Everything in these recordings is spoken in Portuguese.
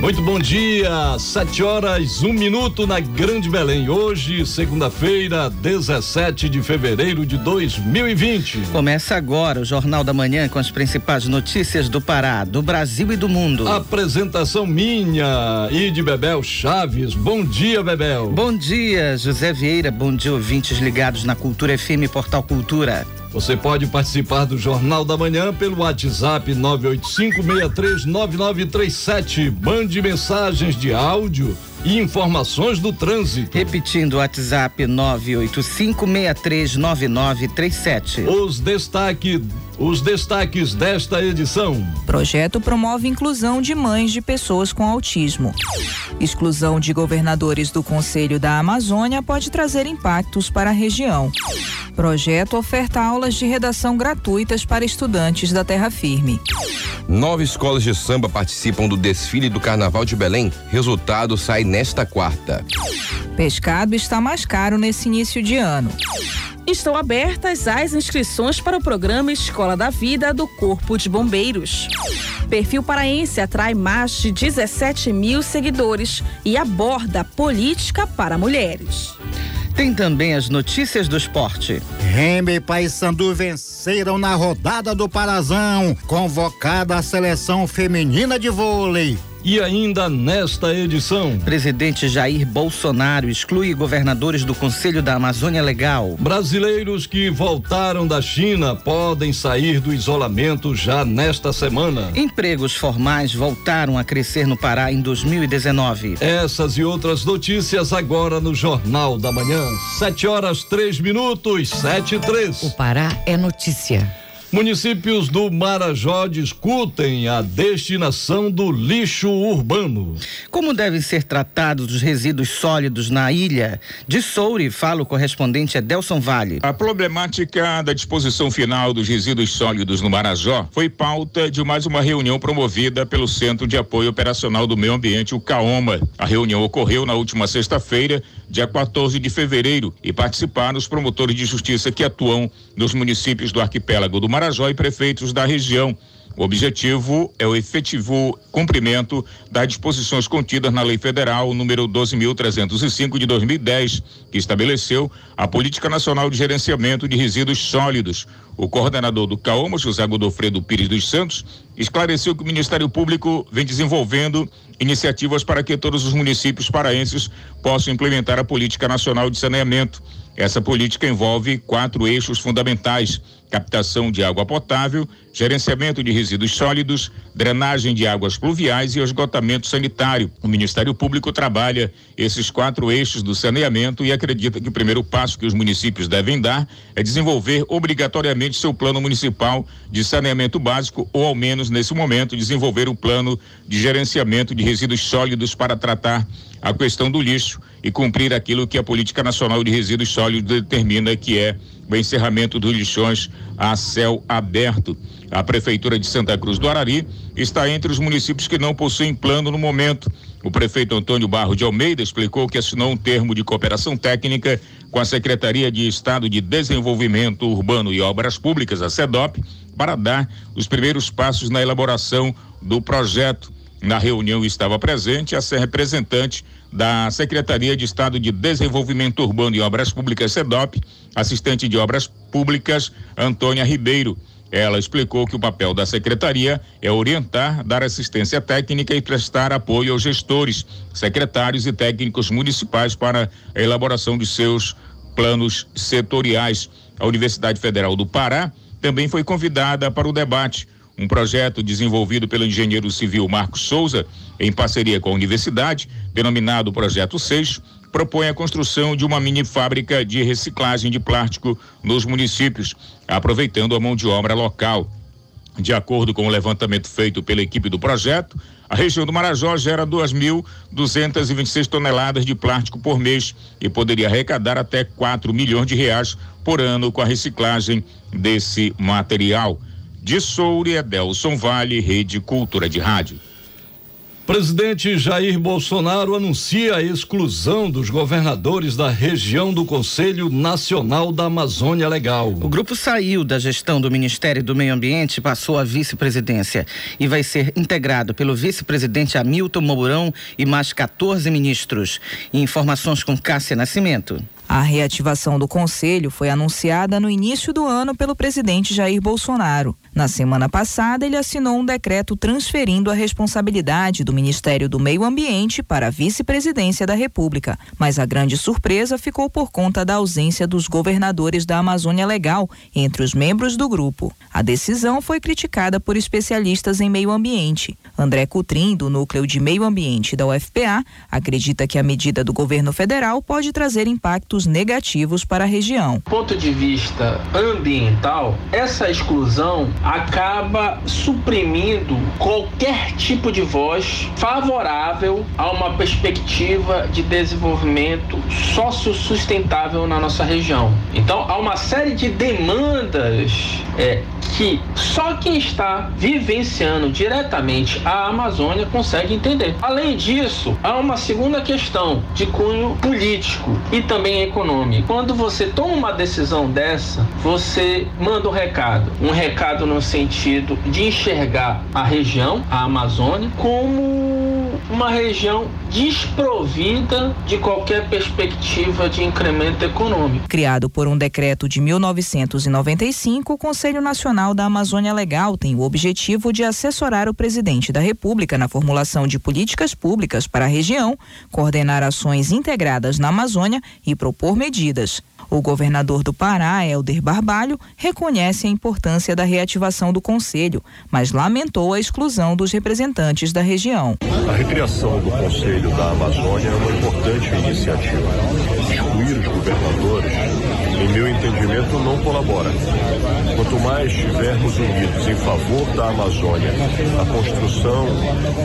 Muito bom dia, sete horas, um minuto na Grande Belém. Hoje, segunda-feira, 17 de fevereiro de 2020. Começa agora o Jornal da Manhã com as principais notícias do Pará, do Brasil e do mundo. Apresentação minha e de Bebel Chaves. Bom dia, Bebel. Bom dia, José Vieira. Bom dia, ouvintes ligados na Cultura FM Portal Cultura. Você pode participar do Jornal da Manhã pelo WhatsApp 985639937. Mande mensagens de áudio e informações do trânsito. Repetindo o WhatsApp 985639937. Os destaques os destaques desta edição. Projeto promove inclusão de mães de pessoas com autismo. Exclusão de governadores do Conselho da Amazônia pode trazer impactos para a região. Projeto oferta aulas de redação gratuitas para estudantes da Terra Firme. Nove escolas de samba participam do desfile do Carnaval de Belém. Resultado sai nesta quarta. Pescado está mais caro nesse início de ano. Estão abertas as inscrições para o programa Escola da Vida do Corpo de Bombeiros. Perfil Paraense atrai mais de 17 mil seguidores e aborda política para mulheres. Tem também as notícias do esporte. Remy e Paysandu venceram na rodada do Parazão, convocada a seleção feminina de vôlei. E ainda nesta edição, presidente Jair Bolsonaro exclui governadores do Conselho da Amazônia Legal. Brasileiros que voltaram da China podem sair do isolamento já nesta semana. Empregos formais voltaram a crescer no Pará em 2019. Essas e outras notícias agora no Jornal da Manhã. Sete horas três minutos, sete e três. O Pará é notícia. Municípios do Marajó discutem a destinação do lixo urbano. Como devem ser tratados os resíduos sólidos na ilha? De Soure, fala o correspondente Edelson Vale. A problemática da disposição final dos resíduos sólidos no Marajó foi pauta de mais uma reunião promovida pelo Centro de Apoio Operacional do Meio Ambiente, o CAOMA. A reunião ocorreu na última sexta-feira, dia 14 de fevereiro, e participaram os promotores de justiça que atuam nos municípios do arquipélago do Marajó Marajó e prefeitos da região. O objetivo é o efetivo cumprimento das disposições contidas na Lei Federal número 12.305 de 2010, que estabeleceu a Política Nacional de Gerenciamento de Resíduos Sólidos. O coordenador do CAOMA, José Godofredo Pires dos Santos, esclareceu que o Ministério Público vem desenvolvendo iniciativas para que todos os municípios paraenses possam implementar a Política Nacional de Saneamento. Essa política envolve quatro eixos fundamentais: captação de água potável, gerenciamento de resíduos sólidos, drenagem de águas pluviais e esgotamento sanitário. O Ministério Público trabalha esses quatro eixos do saneamento e acredita que o primeiro passo que os municípios devem dar é desenvolver obrigatoriamente seu plano municipal de saneamento básico ou ao menos nesse momento desenvolver um plano de gerenciamento de resíduos sólidos para tratar a questão do lixo e cumprir aquilo que a Política Nacional de Resíduos Sólidos determina, que é o encerramento dos lixões a céu aberto. A Prefeitura de Santa Cruz do Arari está entre os municípios que não possuem plano no momento. O prefeito Antônio Barro de Almeida explicou que assinou um termo de cooperação técnica com a Secretaria de Estado de Desenvolvimento Urbano e Obras Públicas, a SEDOP, para dar os primeiros passos na elaboração do projeto. Na reunião estava presente a representante da Secretaria de Estado de Desenvolvimento Urbano e Obras Públicas, SEDOP, assistente de Obras Públicas, Antônia Ribeiro. Ela explicou que o papel da secretaria é orientar, dar assistência técnica e prestar apoio aos gestores, secretários e técnicos municipais para a elaboração de seus planos setoriais. A Universidade Federal do Pará também foi convidada para o debate um projeto desenvolvido pelo engenheiro civil Marcos Souza, em parceria com a universidade, denominado Projeto 6, propõe a construção de uma mini fábrica de reciclagem de plástico nos municípios, aproveitando a mão de obra local. De acordo com o levantamento feito pela equipe do projeto, a região do Marajó gera 2.226 toneladas de plástico por mês e poderia arrecadar até 4 milhões de reais por ano com a reciclagem desse material. De Soure, Edelson Vale, Rede Cultura de Rádio. Presidente Jair Bolsonaro anuncia a exclusão dos governadores da região do Conselho Nacional da Amazônia Legal. O grupo saiu da gestão do Ministério do Meio Ambiente e passou à vice-presidência e vai ser integrado pelo vice-presidente Hamilton Mourão e mais 14 ministros. Informações com Cássia Nascimento. A reativação do conselho foi anunciada no início do ano pelo presidente Jair Bolsonaro. Na semana passada, ele assinou um decreto transferindo a responsabilidade do Ministério do Meio Ambiente para a vice-presidência da República. Mas a grande surpresa ficou por conta da ausência dos governadores da Amazônia Legal entre os membros do grupo. A decisão foi criticada por especialistas em meio ambiente. André Cutrim, do Núcleo de Meio Ambiente da UFPA, acredita que a medida do governo federal pode trazer impactos negativos para a região. Do ponto de vista ambiental, essa exclusão acaba suprimindo qualquer tipo de voz favorável a uma perspectiva de desenvolvimento sociosustentável na nossa região. Então, há uma série de demandas é, que só quem está vivenciando diretamente a Amazônia consegue entender. Além disso, há uma segunda questão de cunho político e também econômico. Quando você toma uma decisão dessa, você manda um recado, um recado no sentido de enxergar a região, a Amazônia, como uma região desprovida de qualquer perspectiva de incremento econômico. Criado por um decreto de 1995, o Conselho Nacional da Amazônia Legal tem o objetivo de assessorar o presidente da República na formulação de políticas públicas para a região, coordenar ações integradas na Amazônia e propor medidas. O governador do Pará, Helder Barbalho, reconhece a importância da reativação do Conselho, mas lamentou a exclusão dos representantes da região. A recriação do Conselho da Amazônia é uma importante iniciativa. Excluir os governadores, em meu entendimento, não colabora. Quanto mais estivermos unidos em favor da Amazônia, a construção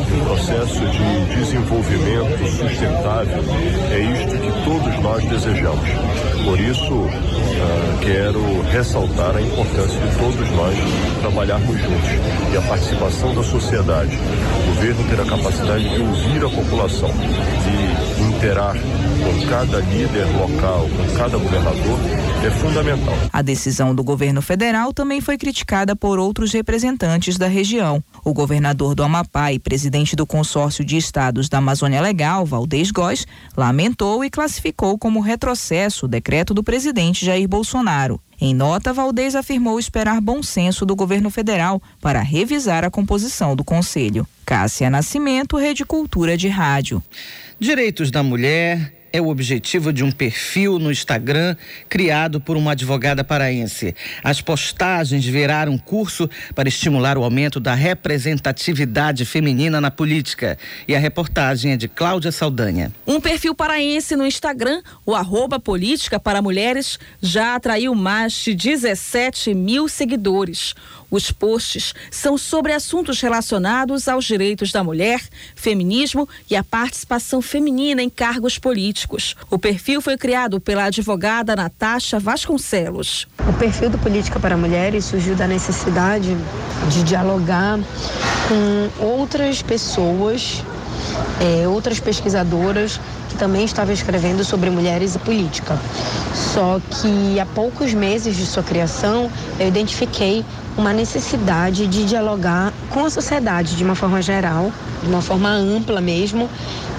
de um processo de desenvolvimento sustentável, é isto que todos nós desejamos. Por isso, uh, quero ressaltar a importância de todos nós trabalharmos juntos e a participação da sociedade. O governo ter a capacidade de ouvir a população, de interar com cada líder local, com cada governador, é fundamental. A decisão do governo federal também foi criticada por outros representantes da região. O governador do Amapá e presidente do consórcio de estados da Amazônia Legal, Valdez Góes, lamentou e classificou como retrocesso o decreto do presidente Jair Bolsonaro. Em nota, Valdez afirmou esperar bom senso do governo federal para revisar a composição do conselho. Cássia Nascimento, Rede Cultura de Rádio. Direitos da mulher, é o objetivo de um perfil no Instagram criado por uma advogada paraense. As postagens viraram curso para estimular o aumento da representatividade feminina na política. E a reportagem é de Cláudia Saldanha. Um perfil paraense no Instagram, o arroba Política para Mulheres, já atraiu mais de 17 mil seguidores. Os posts são sobre assuntos relacionados aos direitos da mulher, feminismo e a participação feminina em cargos políticos. O perfil foi criado pela advogada Natasha Vasconcelos. O perfil do Política para Mulheres surgiu da necessidade de dialogar com outras pessoas, é, outras pesquisadoras que também estava escrevendo sobre mulheres e política. Só que há poucos meses de sua criação, eu identifiquei uma necessidade de dialogar com a sociedade de uma forma geral, de uma forma ampla mesmo,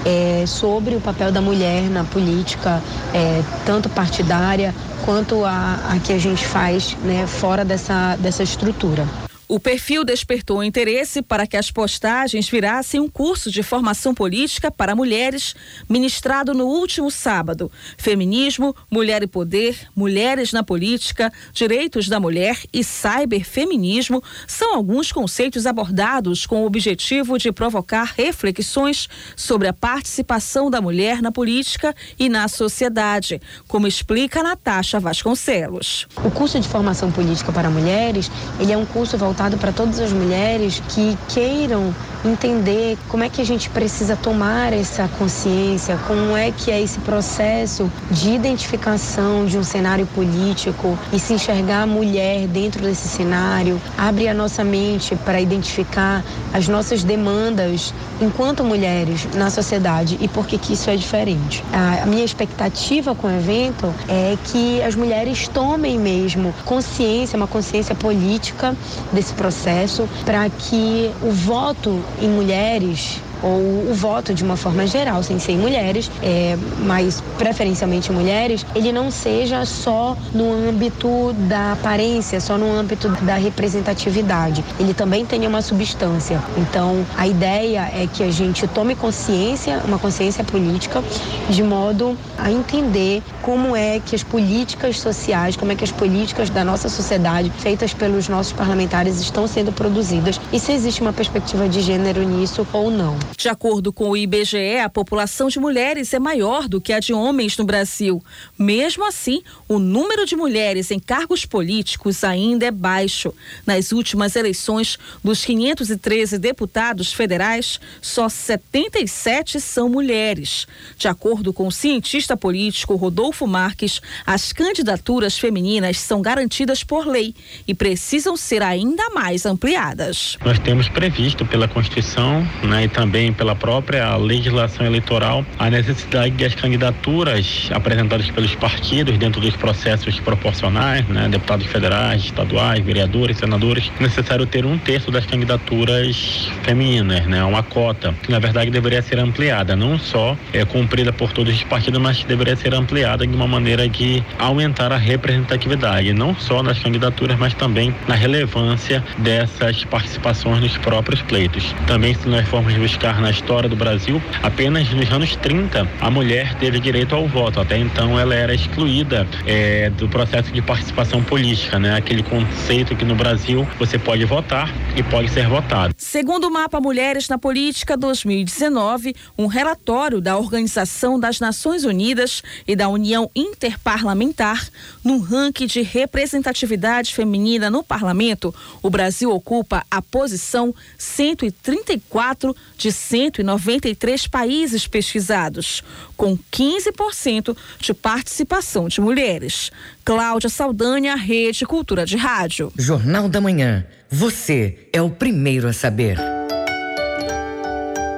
é, sobre o papel da mulher na política, é, tanto partidária quanto a, a que a gente faz né, fora dessa, dessa estrutura. O perfil despertou interesse para que as postagens virassem um curso de formação política para mulheres, ministrado no último sábado. Feminismo, mulher e poder, mulheres na política, direitos da mulher e cyberfeminismo são alguns conceitos abordados com o objetivo de provocar reflexões sobre a participação da mulher na política e na sociedade, como explica Natasha Vasconcelos. O curso de formação política para mulheres, ele é um curso voltado voltado para todas as mulheres que queiram entender como é que a gente precisa tomar essa consciência, como é que é esse processo de identificação de um cenário político e se enxergar a mulher dentro desse cenário, abre a nossa mente para identificar as nossas demandas enquanto mulheres na sociedade e por que que isso é diferente. A minha expectativa com o evento é que as mulheres tomem mesmo consciência, uma consciência política desse processo para que o voto em mulheres ou o voto de uma forma geral, sem ser mulheres, é, mas preferencialmente mulheres, ele não seja só no âmbito da aparência, só no âmbito da representatividade. Ele também tenha uma substância. Então, a ideia é que a gente tome consciência, uma consciência política, de modo a entender como é que as políticas sociais, como é que as políticas da nossa sociedade, feitas pelos nossos parlamentares, estão sendo produzidas e se existe uma perspectiva de gênero nisso ou não. De acordo com o IBGE, a população de mulheres é maior do que a de homens no Brasil. Mesmo assim, o número de mulheres em cargos políticos ainda é baixo. Nas últimas eleições, dos 513 deputados federais, só 77 são mulheres. De acordo com o cientista político Rodolfo Marques, as candidaturas femininas são garantidas por lei e precisam ser ainda mais ampliadas. Nós temos previsto pela Constituição né, e também também pela própria legislação eleitoral a necessidade de as candidaturas apresentadas pelos partidos dentro dos processos proporcionais, né, deputados federais, estaduais, vereadores, senadores, é necessário ter um terço das candidaturas femininas, né, uma cota que na verdade deveria ser ampliada, não só é cumprida por todos os partidos, mas deveria ser ampliada de uma maneira de aumentar a representatividade, não só nas candidaturas, mas também na relevância dessas participações nos próprios pleitos. Também se nós formos buscar na história do Brasil, apenas nos anos 30 a mulher teve direito ao voto. Até então ela era excluída é, do processo de participação política, né? Aquele conceito que no Brasil você pode votar e pode ser votado. Segundo o Mapa Mulheres na Política 2019, um relatório da Organização das Nações Unidas e da União Interparlamentar, no ranking de representatividade feminina no parlamento, o Brasil ocupa a posição 134 de 193 países pesquisados, com 15% de participação de mulheres. Cláudia Saldanha, Rede Cultura de Rádio. Jornal da Manhã. Você é o primeiro a saber.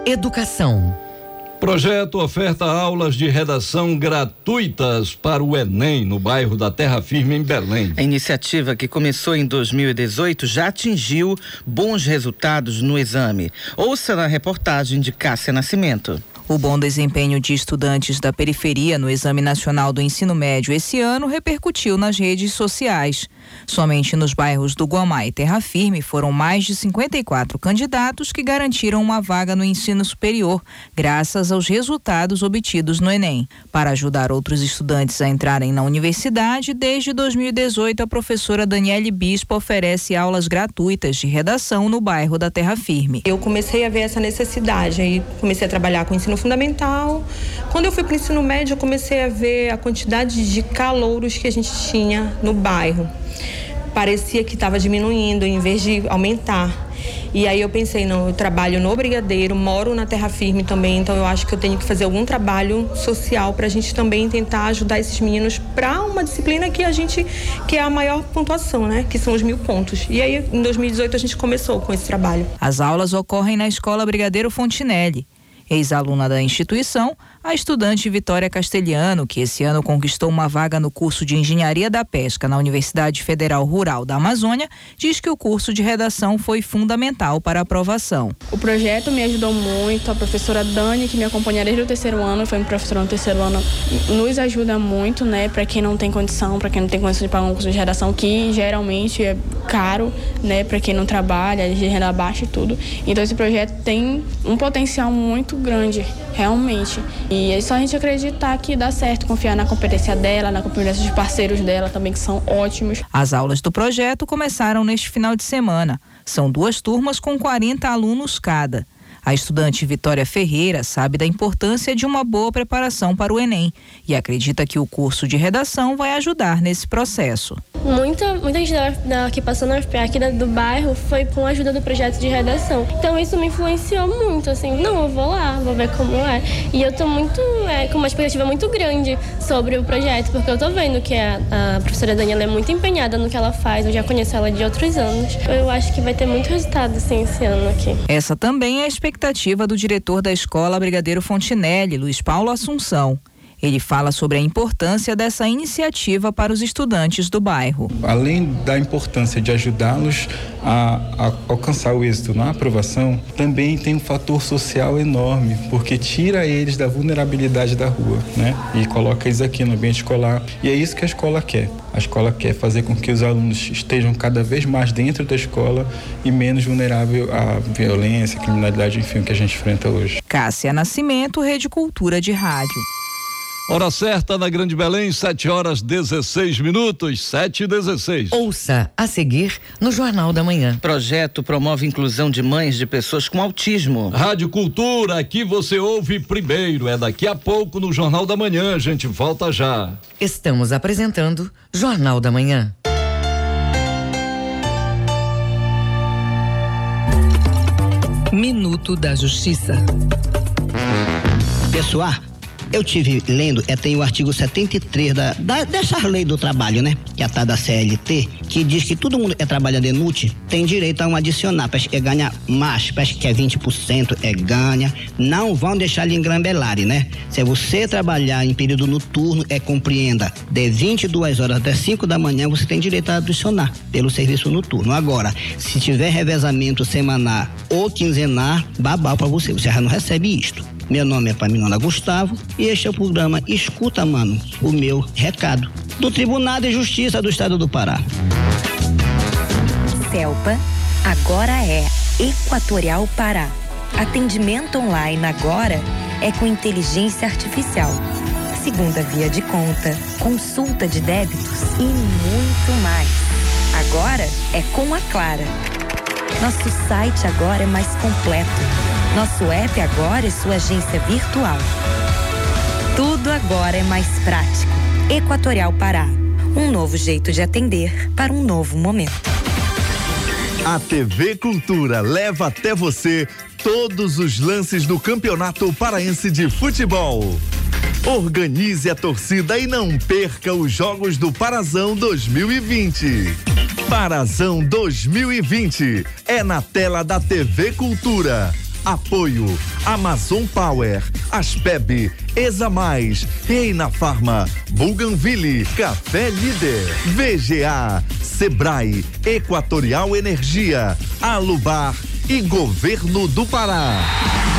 Educação. Projeto oferta aulas de redação gratuitas para o Enem no bairro da Terra Firme em Belém. A iniciativa que começou em 2018 já atingiu bons resultados no exame. Ouça na reportagem de Cássia Nascimento. O bom desempenho de estudantes da periferia no Exame Nacional do Ensino Médio esse ano repercutiu nas redes sociais. Somente nos bairros do Guamá e Terra Firme foram mais de 54 candidatos que garantiram uma vaga no ensino superior, graças aos resultados obtidos no Enem. Para ajudar outros estudantes a entrarem na universidade, desde 2018 a professora Daniele Bispo oferece aulas gratuitas de redação no bairro da Terra Firme. Eu comecei a ver essa necessidade e comecei a trabalhar com ensino fundamental. Quando eu fui para o ensino médio, eu comecei a ver a quantidade de calouros que a gente tinha no bairro. Parecia que estava diminuindo em vez de aumentar. E aí eu pensei, não, eu trabalho no Brigadeiro, moro na terra firme também, então eu acho que eu tenho que fazer algum trabalho social para a gente também tentar ajudar esses meninos para uma disciplina que a gente que é a maior pontuação, né? Que são os mil pontos. E aí em 2018 a gente começou com esse trabalho. As aulas ocorrem na Escola Brigadeiro Fontinelli. Ex-aluna da instituição, a estudante Vitória Castelhano, que esse ano conquistou uma vaga no curso de Engenharia da Pesca na Universidade Federal Rural da Amazônia, diz que o curso de redação foi fundamental para a aprovação. O projeto me ajudou muito, a professora Dani, que me acompanha desde o terceiro ano, foi minha professora no terceiro ano, nos ajuda muito, né, para quem não tem condição, para quem não tem condição de pagar um curso de redação, que geralmente é caro, né, para quem não trabalha, de renda baixa e tudo. Então esse projeto tem um potencial muito grande, realmente. E é só a gente acreditar que dá certo, confiar na competência dela, na competência dos parceiros dela também, que são ótimos. As aulas do projeto começaram neste final de semana. São duas turmas com 40 alunos cada. A estudante Vitória Ferreira sabe da importância de uma boa preparação para o Enem e acredita que o curso de redação vai ajudar nesse processo. Muita, muita gente da, da, que passou na UFPA aqui da, do bairro foi com a ajuda do projeto de redação. Então isso me influenciou muito, assim, não, eu vou lá, vou ver como é. E eu tô muito, é, com uma expectativa muito grande sobre o projeto, porque eu tô vendo que a, a professora Daniela é muito empenhada no que ela faz, eu já conheço ela de outros anos. Eu acho que vai ter muito resultado, assim, esse ano aqui. Essa também é a expectativa do diretor da escola Brigadeiro Fontinelli, Luiz Paulo Assunção. Ele fala sobre a importância dessa iniciativa para os estudantes do bairro. Além da importância de ajudá-los a, a, alcançar o êxito na aprovação, também tem um fator social enorme, porque tira eles da vulnerabilidade da rua, né? E coloca eles aqui no ambiente escolar. E é isso que a escola quer. A escola quer fazer com que os alunos estejam cada vez mais dentro da escola e menos vulnerável à violência, criminalidade, enfim, que a gente enfrenta hoje. Cássia Nascimento, Rede Cultura de Rádio. Hora certa na Grande Belém, 7 horas 16 minutos, 7 e 16. Ouça a seguir no Jornal da Manhã. Projeto promove inclusão de mães de pessoas com autismo. Rádio Cultura, aqui você ouve primeiro. É daqui a pouco no Jornal da Manhã. A gente volta já. Estamos apresentando Jornal da Manhã. Minuto da Justiça. Pessoal eu tive lendo, é, tem o artigo 73 da, da, dessa lei do trabalho, né? Que é a tal da CLT, que diz que todo mundo que é trabalhando inútil tem direito a um adicional. Parece que é ganha mais, parece que é 20%, é ganha. Não vão deixar lhe engrambelarem, né? Se você trabalhar em período noturno, é compreenda, de 22 horas até 5 da manhã, você tem direito a adicionar pelo serviço noturno. Agora, se tiver revezamento semanal ou quinzenal, babau para você, você já não recebe isto. Meu nome é Paminona Gustavo e este é o programa Escuta, Mano, o meu recado. Do Tribunal de Justiça do Estado do Pará. CELPA agora é Equatorial Pará. Atendimento online agora é com inteligência artificial. Segunda via de conta, consulta de débitos e muito mais. Agora é com a Clara. Nosso site agora é mais completo nosso app agora é sua agência virtual. Tudo agora é mais prático. Equatorial Pará. Um novo jeito de atender para um novo momento. A TV Cultura leva até você todos os lances do Campeonato Paraense de Futebol. Organize a torcida e não perca os Jogos do Parazão 2020. Parazão 2020 é na tela da TV Cultura Apoio Amazon Power, Aspeb, Exa Mais, Reina Farma, Buganville, Café Líder, VGA, Sebrae, Equatorial Energia, Alubar e Governo do Pará.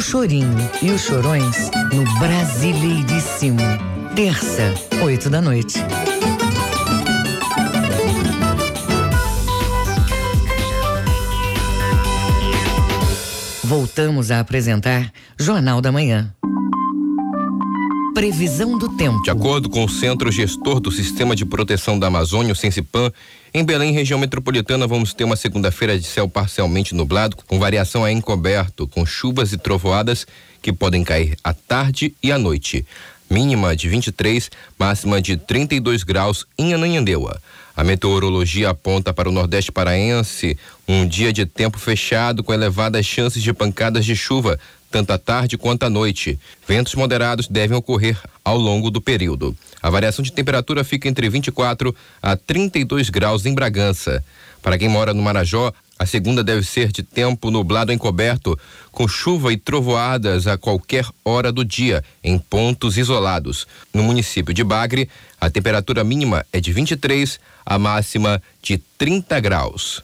O Chorinho e os Chorões no Brasileiríssimo. Terça, oito da noite. Voltamos a apresentar Jornal da Manhã. Previsão do tempo. De acordo com o Centro Gestor do Sistema de Proteção da Amazônia, o Sensipan, em Belém, região metropolitana, vamos ter uma segunda-feira de céu parcialmente nublado, com variação a encoberto, com chuvas e trovoadas que podem cair à tarde e à noite. Mínima de 23, máxima de 32 graus em Ananhandeua. A meteorologia aponta para o Nordeste paraense um dia de tempo fechado com elevadas chances de pancadas de chuva tanto à tarde quanto à noite. Ventos moderados devem ocorrer ao longo do período. A variação de temperatura fica entre 24 a 32 graus em Bragança. Para quem mora no Marajó, a segunda deve ser de tempo nublado encoberto, com chuva e trovoadas a qualquer hora do dia, em pontos isolados. No município de Bagre, a temperatura mínima é de 23, a máxima de 30 graus.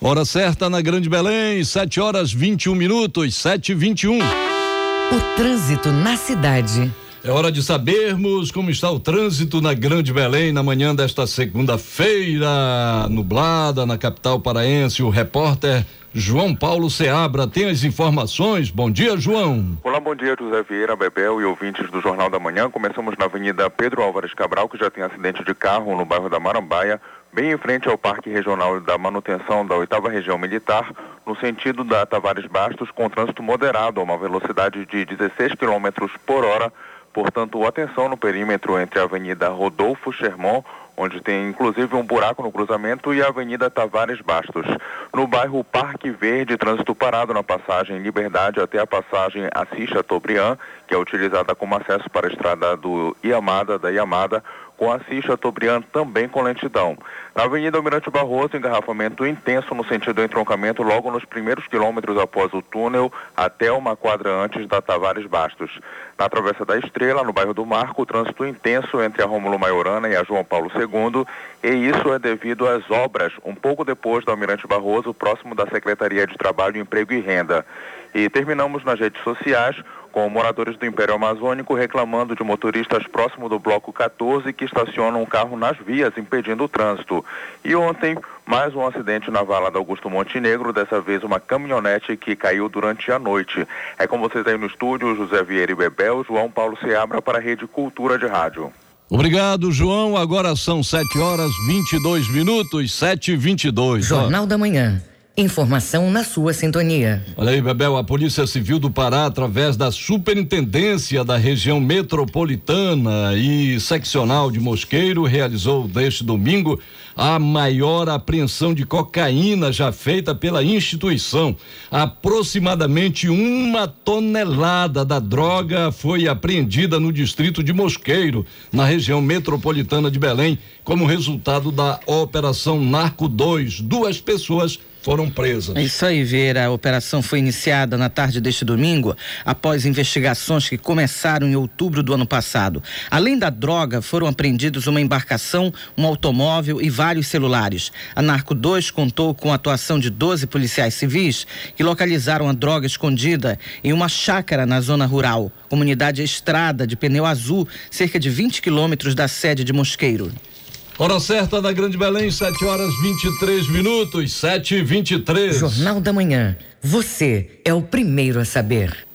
Hora certa na Grande Belém, 7 horas 21 minutos, 7 e 21. O trânsito na cidade. É hora de sabermos como está o trânsito na Grande Belém na manhã desta segunda-feira, nublada na capital paraense. O repórter João Paulo Seabra tem as informações. Bom dia, João. Olá, bom dia, José Vieira, Bebel e ouvintes do Jornal da Manhã. Começamos na Avenida Pedro Álvares Cabral, que já tem acidente de carro no bairro da Marambaia bem em frente ao Parque Regional da Manutenção da Oitava Região Militar, no sentido da Tavares Bastos, com trânsito moderado a uma velocidade de 16 km por hora. Portanto, atenção no perímetro entre a Avenida Rodolfo Sherman, onde tem inclusive um buraco no cruzamento, e a Avenida Tavares Bastos. No bairro Parque Verde, trânsito parado na passagem Liberdade até a passagem Assis Chateaubriand, que é utilizada como acesso para a estrada do Iamada, da Iamada, com Assis Chateaubriand também com lentidão. Na Avenida Almirante Barroso, engarrafamento intenso no sentido entroncamento logo nos primeiros quilômetros após o túnel até uma quadra antes da Tavares Bastos. Na Travessa da Estrela, no bairro do Marco, trânsito intenso entre a Rômulo Maiorana e a João Paulo II, e isso é devido às obras um pouco depois do Almirante Barroso, próximo da Secretaria de Trabalho, Emprego e Renda. E terminamos nas redes sociais com moradores do Império Amazônico reclamando de motoristas próximo do bloco 14 que estacionam o carro nas vias, impedindo o trânsito. E ontem, mais um acidente na vala da Augusto Montenegro, dessa vez uma caminhonete que caiu durante a noite. É com vocês aí no estúdio, José Vieira e Bebel, João Paulo Seabra para a Rede Cultura de Rádio. Obrigado, João. Agora são 7 horas 22 minutos, 7 e 22 Jornal da Manhã. Informação na sua sintonia. Olha aí, Bebel, a Polícia Civil do Pará, através da Superintendência da Região Metropolitana e Seccional de Mosqueiro, realizou deste domingo a maior apreensão de cocaína já feita pela instituição. Aproximadamente uma tonelada da droga foi apreendida no distrito de Mosqueiro, na região metropolitana de Belém, como resultado da Operação Narco 2. Duas pessoas foram presas. É isso aí, Vera. A operação foi iniciada na tarde deste domingo, após investigações que começaram em outubro do ano passado. Além da droga, foram apreendidos uma embarcação, um automóvel e vários celulares. A Narco 2 contou com a atuação de 12 policiais civis que localizaram a droga escondida em uma chácara na zona rural, comunidade Estrada de Pneu Azul, cerca de 20 quilômetros da sede de Mosqueiro. Hora certa da Grande Belém, 7 horas 23 minutos, 7 e 23 Jornal da Manhã. Você é o primeiro a saber.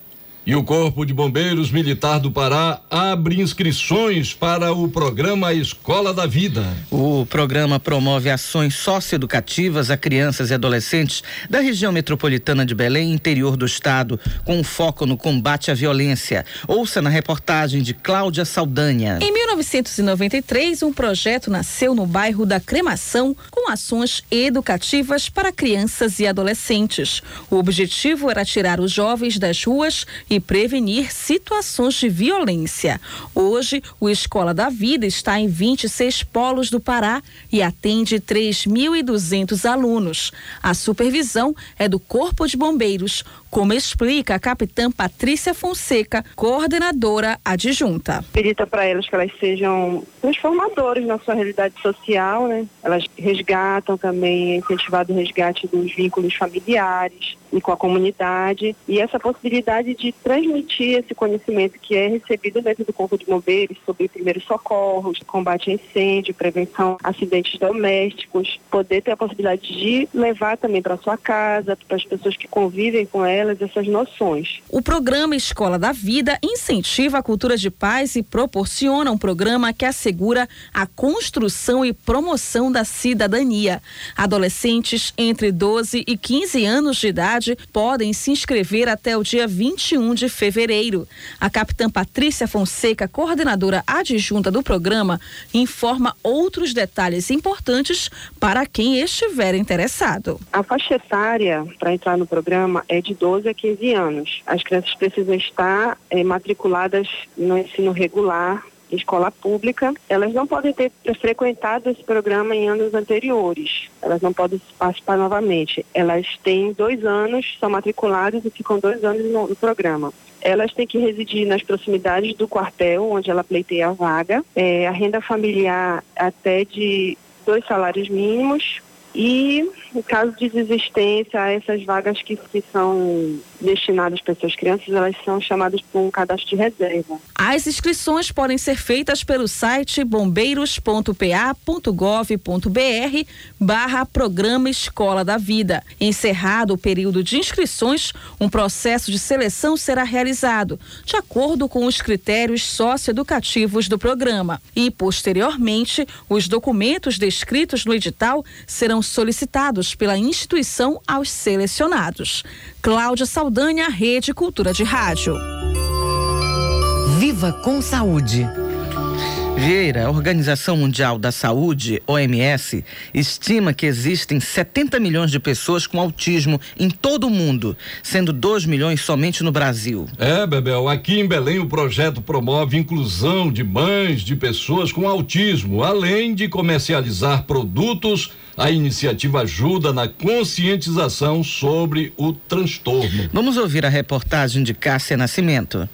E o Corpo de Bombeiros Militar do Pará abre inscrições para o programa Escola da Vida. O programa promove ações socioeducativas a crianças e adolescentes da região metropolitana de Belém, interior do estado, com foco no combate à violência. Ouça na reportagem de Cláudia Saldanha. Em 1993, um projeto nasceu no bairro da Cremação com ações educativas para crianças e adolescentes. O objetivo era tirar os jovens das ruas e prevenir situações de violência. Hoje, o Escola da Vida está em 26 polos do Pará e atende 3.200 alunos. A supervisão é do Corpo de Bombeiros, como explica a capitã Patrícia Fonseca, coordenadora adjunta. Acredita para elas que elas sejam transformadores na sua realidade social, né? Elas resgatam também, é incentivado o resgate dos vínculos familiares e com a comunidade e essa possibilidade de transmitir esse conhecimento que é recebido dentro do Corpo de Bombeiros sobre primeiros socorros, combate a incêndio, prevenção a acidentes domésticos, poder ter a possibilidade de levar também para sua casa, para as pessoas que convivem com elas essas noções. O programa Escola da Vida incentiva a cultura de paz e proporciona um programa que assegura a construção e promoção da cidadania. Adolescentes entre 12 e 15 anos de idade atividade podem se inscrever até o dia 21 de fevereiro. A capitã Patrícia Fonseca, coordenadora adjunta do programa, informa outros detalhes importantes para quem estiver interessado. A faixa etária para entrar no programa é de 12 a 15 anos. As crianças precisam estar é, matriculadas no ensino regular escola pública, elas não podem ter frequentado esse programa em anos anteriores. Elas não podem participar novamente. Elas têm dois anos, são matriculadas e ficam dois anos no, no programa elas têm que residir nas proximidades do quartel onde ela pleiteia a vaga, é, a renda familiar até de dois salários mínimos e, em caso de desistência, essas vagas que, que são destinadas para essas crianças, elas são chamadas por um cadastro de reserva. As inscrições podem ser feitas pelo site bombeiros.pa.gov.br barra Programa Escola da Vida. Encerrado o período de inscrições, um processo de seleção será realizado, de acordo com os critérios socioeducativos do programa. E, posteriormente, os documentos descritos no edital serão solicitados pela instituição aos selecionados. Cláudia Saldanha, Rede Cultura de Rádio. Viva com saúde. Vieira, a Organização Mundial da Saúde, OMS, estima que existem 70 milhões de pessoas com autismo em todo o mundo, sendo 2 milhões somente no Brasil. É, Bebel, aqui em Belém o projeto promove inclusão de mães de pessoas com autismo, além de comercializar produtos a iniciativa ajuda na conscientização sobre o transtorno. Vamos ouvir a reportagem de Cássia Nascimento.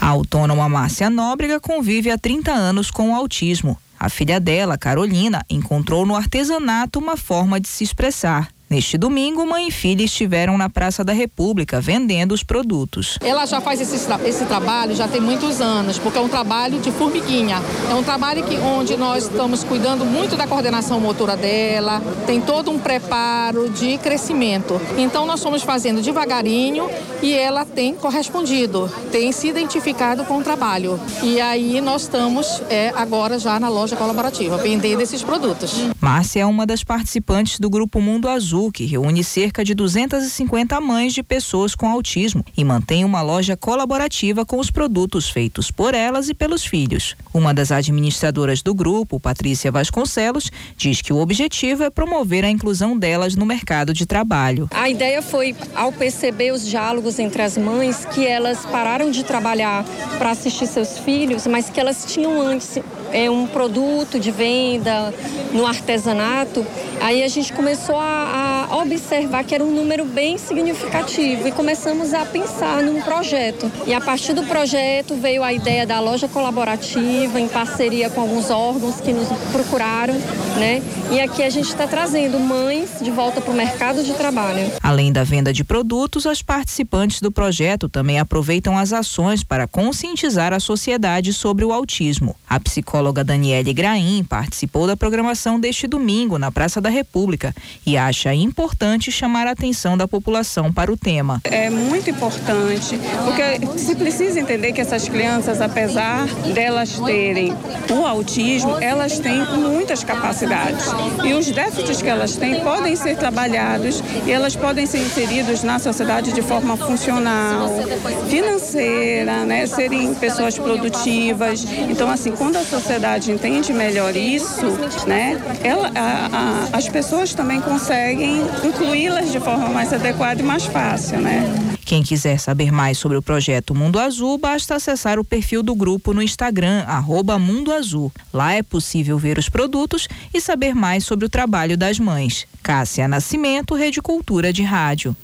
A autônoma Márcia Nóbrega convive há 30 anos com o autismo. A filha dela, Carolina, encontrou no artesanato uma forma de se expressar. Neste domingo, mãe e filha estiveram na Praça da República vendendo os produtos. Ela já faz esse, esse trabalho já tem muitos anos, porque é um trabalho de formiguinha. É um trabalho que, onde nós estamos cuidando muito da coordenação motora dela, tem todo um preparo de crescimento. Então nós estamos fazendo devagarinho e ela tem correspondido, tem se identificado com o trabalho. E aí nós estamos é, agora já na loja colaborativa, vendendo esses produtos. Márcia é uma das participantes do Grupo Mundo Azul que reúne cerca de 250 mães de pessoas com autismo e mantém uma loja colaborativa com os produtos feitos por elas e pelos filhos. Uma das administradoras do grupo, Patrícia Vasconcelos, diz que o objetivo é promover a inclusão delas no mercado de trabalho. A ideia foi, ao perceber os diálogos entre as mães, que elas pararam de trabalhar para assistir seus filhos, mas que elas tinham antes é, um produto de venda no artesanato. Aí a gente começou a, a observar que era um número bem significativo e começamos a pensar num projeto. E a partir do projeto veio a ideia da loja colaborativa em parceria com alguns órgãos que nos procuraram, né? E aqui a gente está trazendo mães de volta para o mercado de trabalho. Além da venda de produtos, as participantes do projeto também aproveitam as ações para conscientizar a sociedade sobre o autismo. A psicóloga Daniele Graim participou da programação deste domingo na Praça da República e acha importante chamar a atenção da população para o tema. É muito importante, porque se precisa entender que essas crianças, apesar delas terem o autismo, elas têm muitas capacidades. E os déficits que elas têm podem ser trabalhados e elas podem ser inseridas na sociedade de forma funcional, financeira, né? serem pessoas produtivas. Então, assim, quando a sociedade entende melhor isso, né? Ela, a, a, as pessoas também conseguem incluí-las de forma mais adequada e mais fácil, né? Quem quiser saber mais sobre o projeto Mundo Azul, basta acessar o perfil do grupo no Instagram, arroba Mundo Azul. Lá é possível ver os produtos e saber mais sobre o trabalho das mães. Cássia Nascimento, Rede Cultura de Rádio.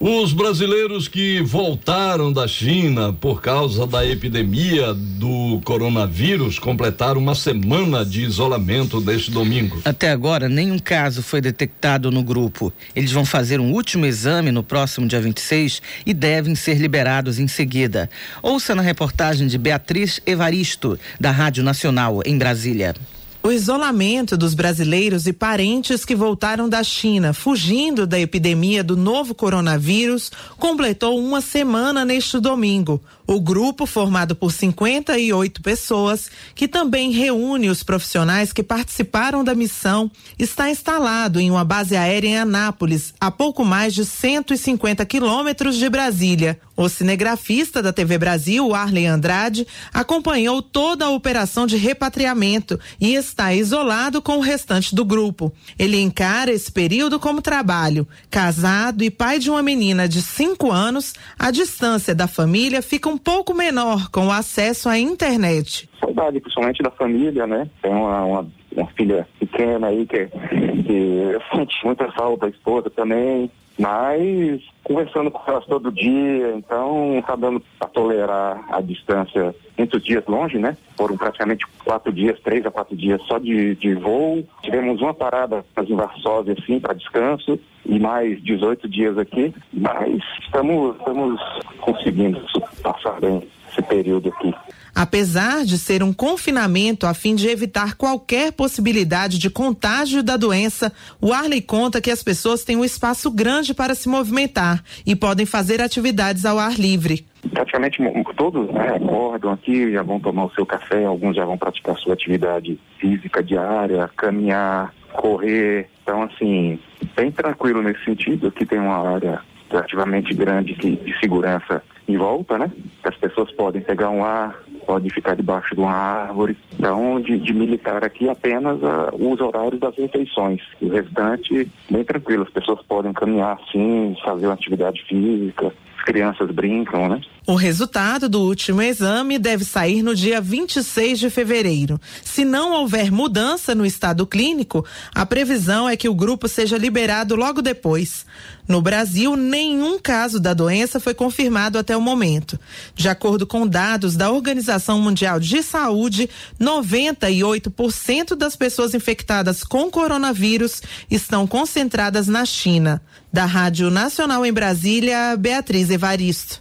Os brasileiros que voltaram da China por causa da epidemia do coronavírus completaram uma semana de isolamento deste domingo. Até agora, nenhum caso foi detectado no grupo. Eles vão fazer um último exame no próximo dia 26 e devem ser liberados em seguida. Ouça na reportagem de Beatriz Evaristo, da Rádio Nacional, em Brasília. O isolamento dos brasileiros e parentes que voltaram da China, fugindo da epidemia do novo coronavírus, completou uma semana neste domingo. O grupo, formado por 58 pessoas, que também reúne os profissionais que participaram da missão, está instalado em uma base aérea em Anápolis, a pouco mais de 150 quilômetros de Brasília. O cinegrafista da TV Brasil, Arley Andrade, acompanhou toda a operação de repatriamento e está isolado com o restante do grupo. Ele encara esse período como trabalho. Casado e pai de uma menina de 5 anos, a distância da família fica um pouco menor com o acesso à internet. Saudade, principalmente da família, né? Tem uma, uma, uma filha pequena aí que, que sente muita falta, a esposa também mas conversando com elas todo dia, então tá dando para tolerar a distância muitos dias longe, né? Foram praticamente quatro dias, três a quatro dias só de, de voo. Tivemos uma parada em Varsóvia, assim, para descanso, e mais 18 dias aqui, mas estamos, estamos conseguindo passar bem esse período aqui. Apesar de ser um confinamento a fim de evitar qualquer possibilidade de contágio da doença, o Arley conta que as pessoas têm um espaço grande para se movimentar e podem fazer atividades ao ar livre. Praticamente todos né, acordam aqui, já vão tomar o seu café, alguns já vão praticar sua atividade física diária, caminhar, correr. Então, assim, bem tranquilo nesse sentido. Aqui tem uma área relativamente grande de, de segurança em volta, né? As pessoas podem pegar um ar, pode ficar debaixo de uma árvore. Então, de, de militar aqui apenas uh, os horários das refeições. O restante, bem tranquilo, as pessoas podem caminhar assim, fazer uma atividade física, as crianças brincam, né? O resultado do último exame deve sair no dia 26 de fevereiro. Se não houver mudança no estado clínico, a previsão é que o grupo seja liberado logo depois. No Brasil, nenhum caso da doença foi confirmado até o momento. De acordo com dados da Organização Mundial de Saúde, 98% das pessoas infectadas com coronavírus estão concentradas na China. Da Rádio Nacional em Brasília, Beatriz Evaristo.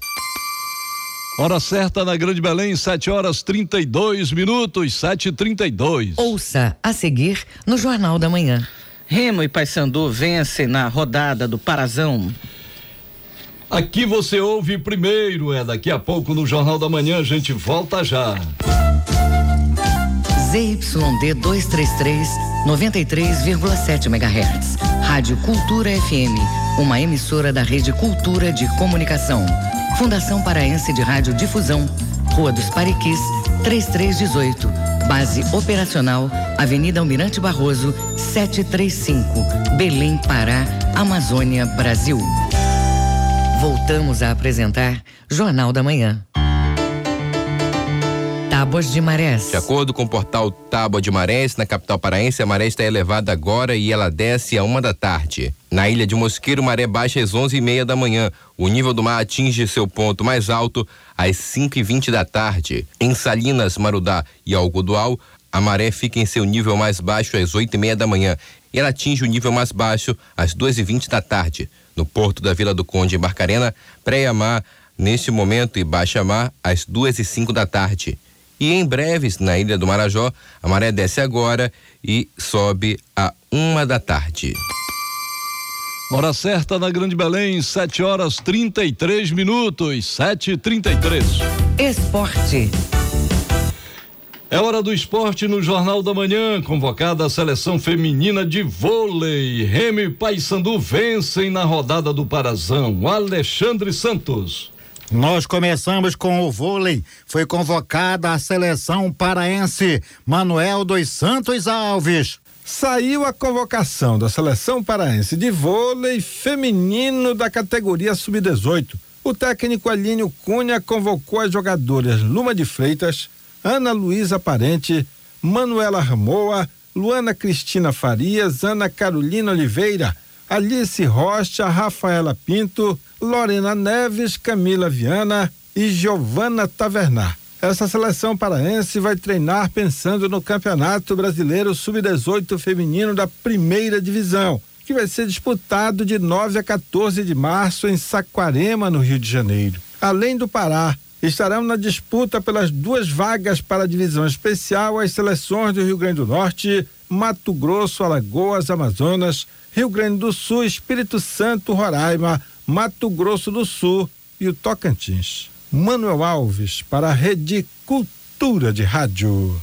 Hora certa na Grande Belém, 7 horas 32 minutos, 7 e 32 Ouça a seguir no Jornal da Manhã. Remo e Paysandu vencem na rodada do Parazão. Aqui você ouve primeiro, é daqui a pouco no Jornal da Manhã, a gente volta já. ZYD 233, 93,7 MHz. Rádio Cultura FM, uma emissora da Rede Cultura de Comunicação. Fundação Paraense de Rádio Difusão, Rua dos Pariquis, 3318. Base operacional, Avenida Almirante Barroso, 735, Belém, Pará, Amazônia, Brasil. Voltamos a apresentar Jornal da Manhã. Tábuas de Marés. De acordo com o portal Tábua de Marés, na capital paraense, a maré está elevada agora e ela desce a uma da tarde. Na ilha de Mosqueiro, maré baixa às onze e meia da manhã. O nível do mar atinge seu ponto mais alto às cinco e vinte da tarde. Em Salinas, Marudá e Algodual, a maré fica em seu nível mais baixo às oito e meia da manhã e ela atinge o nível mais baixo às duas e vinte da tarde. No porto da Vila do Conde, em Barcarena, pré-mar, neste momento, e baixa-mar, às duas e cinco da tarde. E em breves, na Ilha do Marajó, a maré desce agora e sobe a uma da tarde. Hora certa na Grande Belém, 7 horas 33 minutos, 7 e 33 Esporte. É hora do esporte no Jornal da Manhã. Convocada a seleção feminina de vôlei. Remy e Paysandu vencem na rodada do Parazão. Alexandre Santos. Nós começamos com o vôlei. Foi convocada a seleção paraense. Manuel dos Santos Alves. Saiu a convocação da seleção paraense de vôlei feminino da categoria sub-18. O técnico Alínio Cunha convocou as jogadoras Luma de Freitas, Ana Luísa Parente, Manuela Ramoa, Luana Cristina Farias, Ana Carolina Oliveira, Alice Rocha, Rafaela Pinto, Lorena Neves, Camila Viana e Giovana Tavernar. Essa seleção paraense vai treinar pensando no Campeonato Brasileiro Sub-18 Feminino da Primeira Divisão, que vai ser disputado de 9 a 14 de março em Saquarema, no Rio de Janeiro. Além do Pará, estarão na disputa pelas duas vagas para a divisão especial as seleções do Rio Grande do Norte, Mato Grosso, Alagoas, Amazonas, Rio Grande do Sul, Espírito Santo, Roraima, Mato Grosso do Sul e o Tocantins. Manuel Alves para a Rede Cultura de Rádio.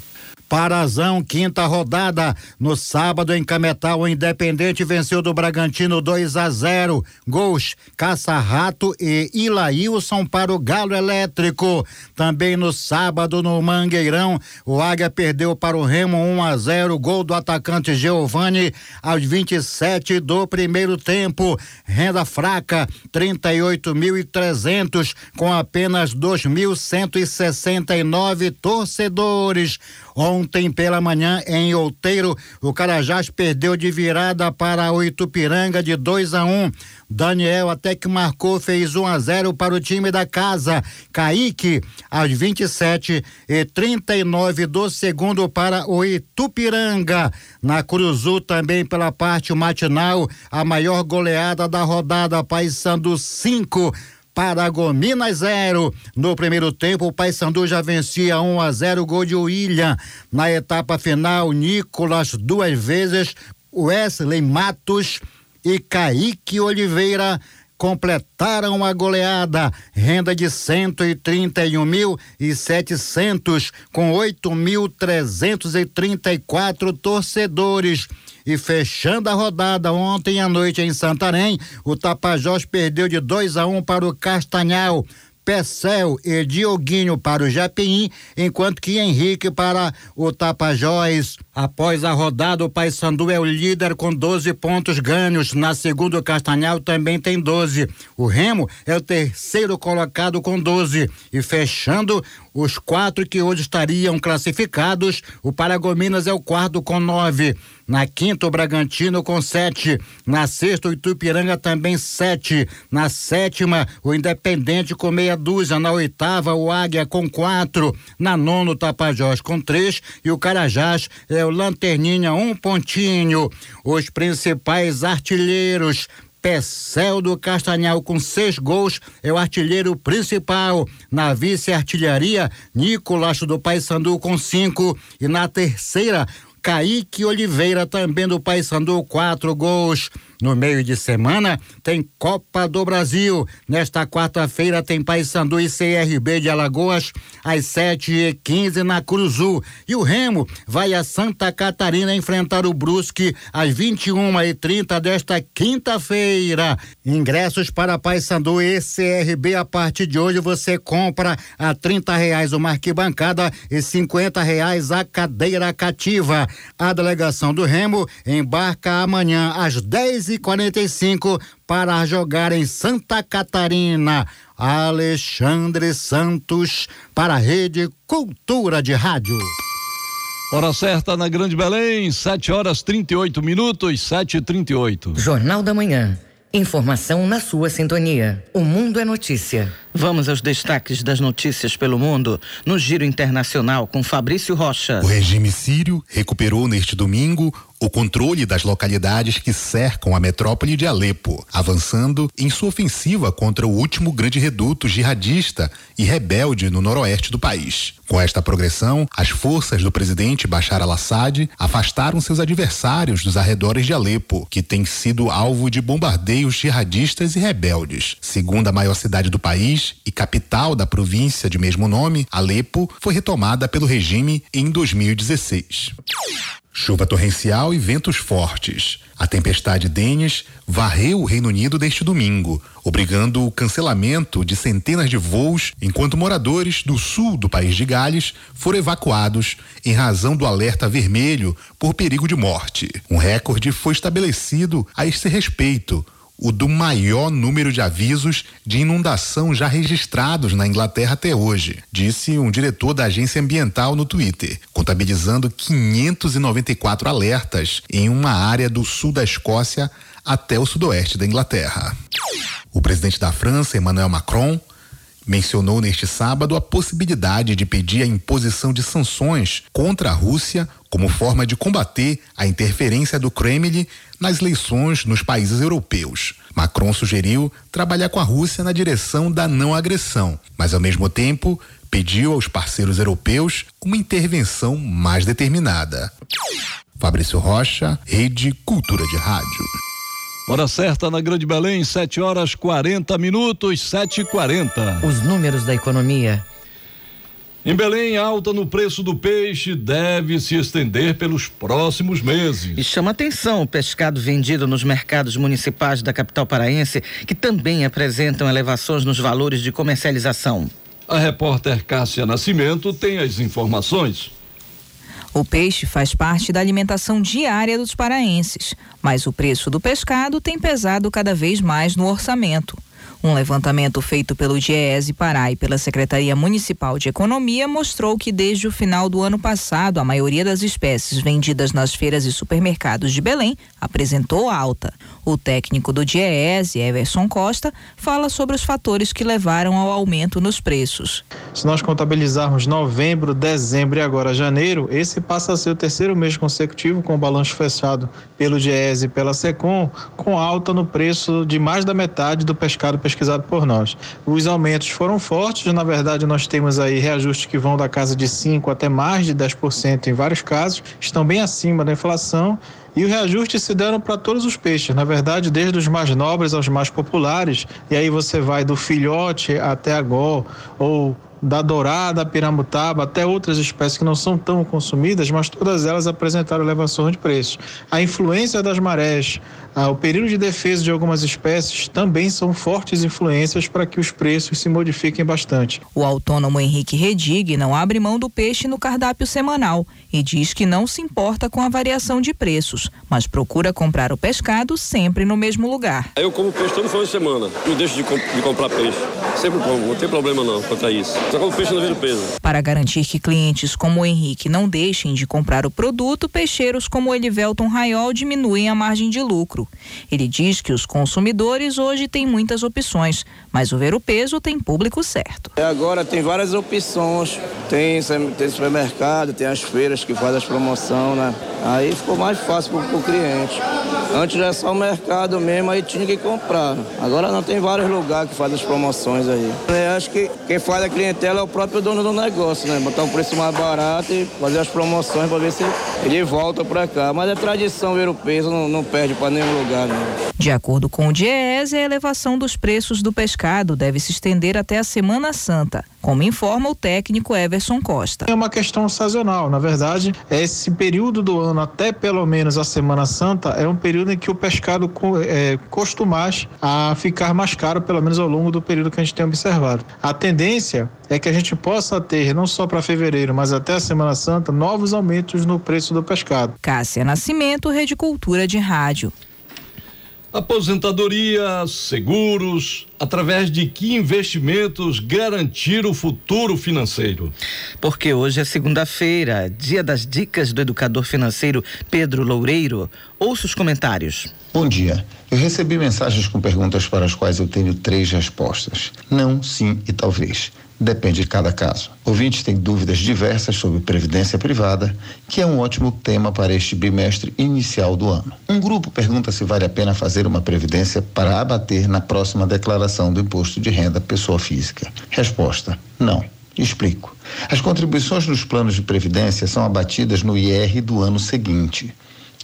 Parazão, quinta rodada. No sábado, em Cametal, o Independente venceu do Bragantino 2 a 0. Gols Caça-Rato e Ilaílson para o Galo Elétrico. Também no sábado, no Mangueirão, o Águia perdeu para o Remo 1 a 0. Gol do atacante Giovani aos 27 do primeiro tempo. Renda fraca, 38.300, com apenas 2.169 torcedores. Ontem pela manhã, em Outeiro, o Carajás perdeu de virada para o Itupiranga de 2 a 1. Um. Daniel até que marcou, fez 1 um a 0 para o time da casa. Kaique, aos 27 e 39 do segundo para o Itupiranga. Na Cruzu, também pela parte matinal, a maior goleada da rodada, Paysandu 5. Paragominas 0. No primeiro tempo, o Paysandu já vencia 1 a 0 gol de William. Na etapa final, Nicolas duas vezes, Wesley Matos e Kaique Oliveira completaram a goleada, renda de 131 mil e setecentos com 8.334 torcedores. E fechando a rodada ontem à noite em Santarém, o Tapajós perdeu de 2 a 1 um para o Castanhal. Pecel e Dioguinho para o Japim, enquanto que Henrique para o Tapajós. Após a rodada, o Paysandu é o líder com 12 pontos ganhos. Na segunda, o Castanhal também tem 12. O Remo é o terceiro colocado com 12. E fechando, os quatro que hoje estariam classificados, o Paragominas é o quarto com nove. Na quinta, o Bragantino com sete. Na sexta, o Itupiranga também sete. Na sétima, o Independente com meia dúzia. Na oitava, o Águia com quatro. Na nona, o Tapajós com três. E o Carajás é o Lanterninha, um pontinho. Os principais artilheiros. Pecel do Castanhal com seis gols é o artilheiro principal. Na vice-artilharia, Nicolas do Paysandu com cinco. E na terceira, Kaique Oliveira, também do Paysandu, quatro gols. No meio de semana tem Copa do Brasil. Nesta quarta-feira tem Paysandu e CRB de Alagoas às sete e quinze na Cruzu. E o Remo vai a Santa Catarina enfrentar o Brusque às vinte e uma e trinta desta quinta-feira. Ingressos para Paysandu e CRB a partir de hoje você compra a trinta reais uma arquibancada e cinquenta reais a cadeira cativa. A delegação do Remo embarca amanhã às dez e quarenta e cinco para jogar em Santa Catarina. Alexandre Santos para a Rede Cultura de Rádio. Hora certa na Grande Belém, 7 horas 38 minutos, 7 e 38 Jornal da Manhã. Informação na sua sintonia. O Mundo é Notícia. Vamos aos destaques das notícias pelo mundo no Giro Internacional com Fabrício Rocha. O regime sírio recuperou neste domingo o controle das localidades que cercam a metrópole de Alepo, avançando em sua ofensiva contra o último grande reduto jihadista e rebelde no noroeste do país. Com esta progressão, as forças do presidente Bashar al-Assad afastaram seus adversários dos arredores de Alepo, que tem sido alvo de bombardeios jihadistas e rebeldes. Segundo a maior cidade do país e capital da província de mesmo nome, Alepo foi retomada pelo regime em 2016. Chuva torrencial e ventos fortes. A tempestade Denis varreu o Reino Unido neste domingo, obrigando o cancelamento de centenas de voos, enquanto moradores do sul do país de Gales foram evacuados em razão do alerta vermelho por perigo de morte. Um recorde foi estabelecido a esse respeito o do maior número de avisos de inundação já registrados na Inglaterra até hoje, disse um diretor da agência ambiental no Twitter, contabilizando 594 alertas em uma área do sul da Escócia até o sudoeste da Inglaterra. O presidente da França, Emmanuel Macron, mencionou neste sábado a possibilidade de pedir a imposição de sanções contra a Rússia como forma de combater a interferência do Kremlin nas eleições nos países europeus. Macron sugeriu trabalhar com a Rússia na direção da não agressão, mas ao mesmo tempo pediu aos parceiros europeus uma intervenção mais determinada. Fabrício Rocha, Rede Cultura de Rádio. Hora certa na Grande Belém, 7 horas 40 minutos, 7 e 40 Os números da economia. Em Belém, alta no preço do peixe deve se estender pelos próximos meses. E chama atenção o pescado vendido nos mercados municipais da capital paraense, que também apresentam elevações nos valores de comercialização. A repórter Cássia Nascimento tem as informações. O peixe faz parte da alimentação diária dos paraenses, mas o preço do pescado tem pesado cada vez mais no orçamento. Um levantamento feito pelo DIEESE Pará e pela Secretaria Municipal de Economia mostrou que desde o final do ano passado, a maioria das espécies vendidas nas feiras e supermercados de Belém apresentou alta. O técnico do DIEESE, Everson Costa, fala sobre os fatores que levaram ao aumento nos preços. Se nós contabilizarmos novembro, dezembro e agora janeiro, esse passa a ser o terceiro mês consecutivo com o balanço fechado pelo DIEESE e pela SECOM, com alta no preço de mais da metade do pescado pesquisado por nós. Os aumentos foram fortes, na verdade nós temos aí reajustes que vão da casa de 5 até mais de 10% em vários casos, estão bem acima da inflação e os reajustes se deram para todos os peixes, na verdade, desde os mais nobres aos mais populares. E aí você vai do filhote até a gol, ou da dourada, piramutaba, até outras espécies que não são tão consumidas, mas todas elas apresentaram elevações de preços. A influência das marés, ah, o período de defesa de algumas espécies também são fortes influências para que os preços se modifiquem bastante. O autônomo Henrique Redig não abre mão do peixe no cardápio semanal e diz que não se importa com a variação de preços, mas procura comprar o pescado sempre no mesmo lugar. Eu como peixe todo final de semana, não deixo de, comp de comprar peixe. Sempre como, não tem problema não quanto a isso. Só como peixe não peso. Para garantir que clientes como o Henrique não deixem de comprar o produto, peixeiros como o Elivelton Raiol diminuem a margem de lucro. Ele diz que os consumidores hoje têm muitas opções, mas o ver o peso tem público certo. Agora tem várias opções, tem, tem supermercado, tem as feiras que fazem as promoções, né? Aí ficou mais fácil para o cliente. Antes era só o mercado mesmo, aí tinha que comprar. Agora não tem vários lugares que fazem as promoções aí. Eu acho que quem faz a clientela é o próprio dono do negócio, né? Botar um preço mais barato e fazer as promoções para ver se ele volta para cá. Mas é tradição ver o peso, não, não perde para nenhum lugar. Né? De acordo com o DIEESE, a elevação dos preços do pescado deve se estender até a Semana Santa, como informa o técnico Everson Costa. É uma questão sazonal, na verdade, esse período do ano até pelo menos a Semana Santa é um período em que o pescado é, costuma a ficar mais caro, pelo menos ao longo do período que a gente tem observado. A tendência é que a gente possa ter, não só para fevereiro, mas até a Semana Santa, novos aumentos no preço do pescado. Cássia Nascimento, Rede Cultura de Rádio. Aposentadoria, seguros, através de que investimentos garantir o futuro financeiro? Porque hoje é segunda-feira, dia das dicas do educador financeiro Pedro Loureiro. Ouça os comentários. Bom dia. Eu recebi mensagens com perguntas para as quais eu tenho três respostas: não, sim e talvez. Depende de cada caso. Ouvintes têm dúvidas diversas sobre previdência privada, que é um ótimo tema para este bimestre inicial do ano. Um grupo pergunta se vale a pena fazer uma previdência para abater na próxima declaração do imposto de renda pessoa física. Resposta: não. Explico. As contribuições nos planos de previdência são abatidas no IR do ano seguinte.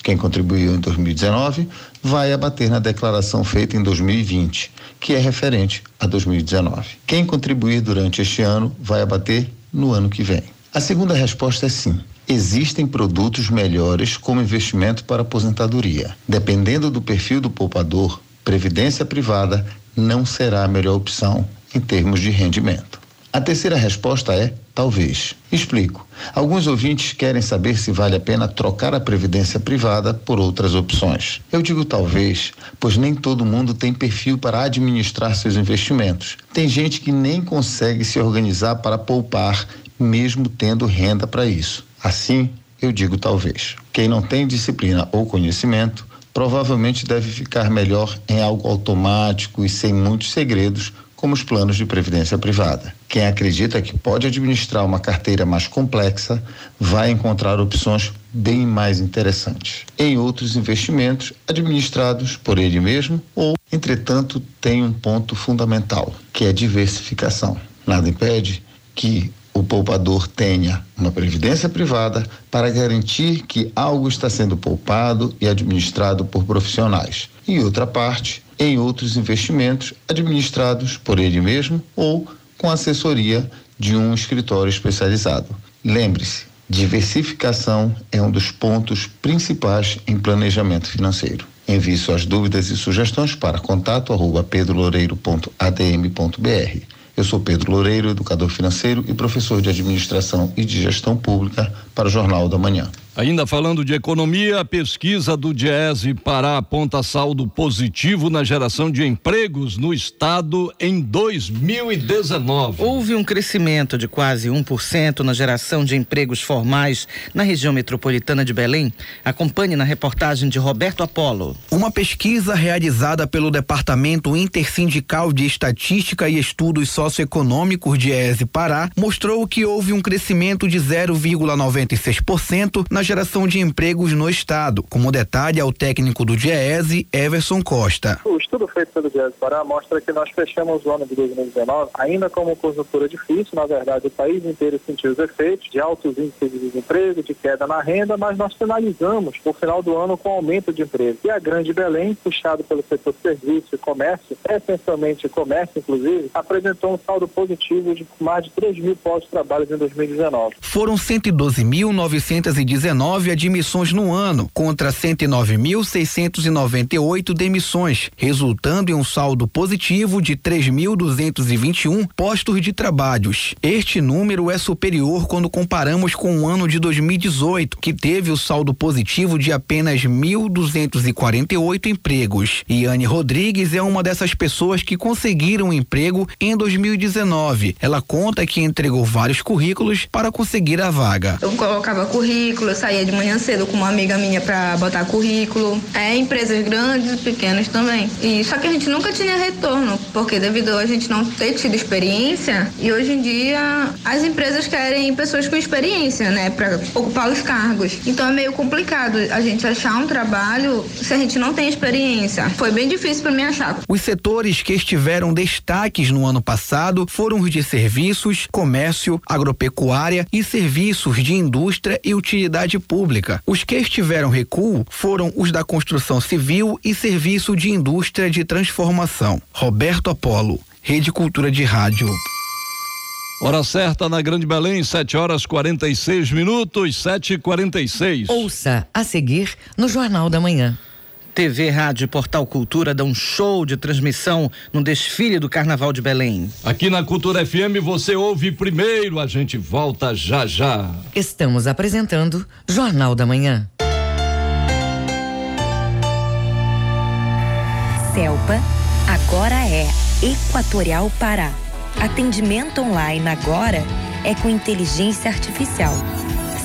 Quem contribuiu em 2019 vai abater na declaração feita em 2020, que é referente a 2019. Quem contribuir durante este ano vai abater no ano que vem. A segunda resposta é sim. Existem produtos melhores como investimento para aposentadoria. Dependendo do perfil do poupador, previdência privada não será a melhor opção em termos de rendimento. A terceira resposta é talvez. Explico. Alguns ouvintes querem saber se vale a pena trocar a previdência privada por outras opções. Eu digo talvez, pois nem todo mundo tem perfil para administrar seus investimentos. Tem gente que nem consegue se organizar para poupar, mesmo tendo renda para isso. Assim, eu digo talvez. Quem não tem disciplina ou conhecimento provavelmente deve ficar melhor em algo automático e sem muitos segredos como os planos de previdência privada. Quem acredita que pode administrar uma carteira mais complexa vai encontrar opções bem mais interessantes em outros investimentos administrados por ele mesmo ou, entretanto, tem um ponto fundamental, que é diversificação. Nada impede que o poupador tenha uma previdência privada para garantir que algo está sendo poupado e administrado por profissionais. E outra parte em outros investimentos administrados por ele mesmo ou com assessoria de um escritório especializado. Lembre-se, diversificação é um dos pontos principais em planejamento financeiro. Envie suas dúvidas e sugestões para contato arroba pedroloureiro.adm.br. Eu sou Pedro Loureiro, educador financeiro e professor de administração e de gestão pública para o Jornal da Manhã. Ainda falando de economia, a pesquisa do Diese Pará aponta saldo positivo na geração de empregos no estado em 2019. Houve um crescimento de quase 1% na geração de empregos formais na região metropolitana de Belém. Acompanhe na reportagem de Roberto Apolo. Uma pesquisa realizada pelo Departamento Intersindical de Estatística e Estudos Socioeconômicos de ESE Pará mostrou que houve um crescimento de 0,96% na geração de empregos no estado, como detalhe ao técnico do DIEESE, Everson Costa. O estudo feito pelo DIEESE Pará mostra que nós fechamos o ano de 2019 ainda com uma conjuntura difícil, na verdade o país inteiro sentiu os efeitos de altos índices de desemprego, de queda na renda, mas nós finalizamos o final do ano com aumento de emprego. E a Grande Belém, puxado pelo setor serviço e comércio, essencialmente comércio inclusive, apresentou um saldo positivo de mais de 3 mil postos de trabalho em 2019. Foram 112.919 19 admissões no ano, contra 109.698 demissões, resultando em um saldo positivo de 3.221 postos de trabalhos. Este número é superior quando comparamos com o ano de 2018, que teve o saldo positivo de apenas 1.248 empregos. Iane Rodrigues é uma dessas pessoas que conseguiram um emprego em 2019. Ela conta que entregou vários currículos para conseguir a vaga. Eu colocava currículo, saía de manhã cedo com uma amiga minha para botar currículo. É empresas grandes e pequenas também. E só que a gente nunca tinha retorno, porque devido a gente não ter tido experiência, e hoje em dia as empresas querem pessoas com experiência, né, para ocupar os cargos. Então é meio complicado a gente achar um trabalho se a gente não tem experiência. Foi bem difícil para mim achar. Os setores que estiveram destaques no ano passado foram os de serviços, comércio, agropecuária e serviços de indústria e utilidade pública. Os que estiveram recuo foram os da construção civil e serviço de indústria de transformação. Roberto Apolo, Rede Cultura de Rádio. Hora certa na Grande Belém, 7 horas 46 minutos, 7 e 46 Ouça a seguir no Jornal da Manhã. TV, Rádio e Portal Cultura dão um show de transmissão no desfile do Carnaval de Belém. Aqui na Cultura FM você ouve primeiro, a gente volta já já. Estamos apresentando Jornal da Manhã. Celpa agora é Equatorial Pará. Atendimento online agora é com inteligência artificial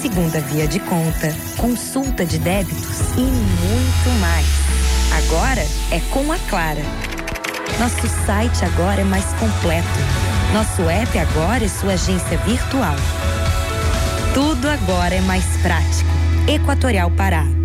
segunda via de conta, consulta de débitos e muito mais. Agora é com a Clara. Nosso site agora é mais completo. Nosso app agora é sua agência virtual. Tudo agora é mais prático. Equatorial Pará.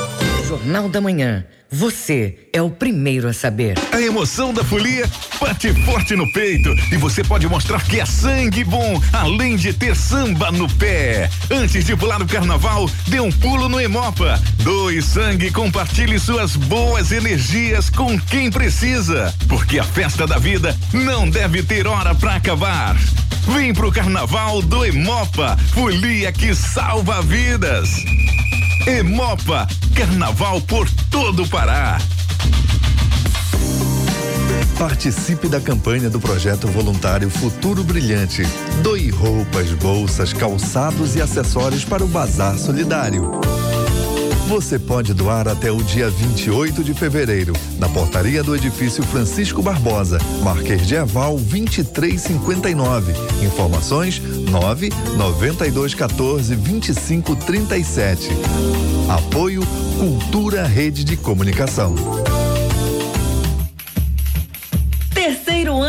Jornal da Manhã. Você é o primeiro a saber. A emoção da folia bate forte no peito e você pode mostrar que é sangue bom, além de ter samba no pé. Antes de pular no carnaval, dê um pulo no Emopa. Doe sangue e compartilhe suas boas energias com quem precisa, porque a festa da vida não deve ter hora para acabar. Vem pro carnaval do Emopa, folia que salva vidas. Emopa, carnaval por todo o Pará. Participe da campanha do projeto voluntário Futuro Brilhante. Doe roupas, bolsas, calçados e acessórios para o Bazar Solidário. Você pode doar até o dia 28 de fevereiro, na portaria do edifício Francisco Barbosa, Marquês de Aval 2359. Informações 9 9214 2537. Apoio Cultura Rede de Comunicação.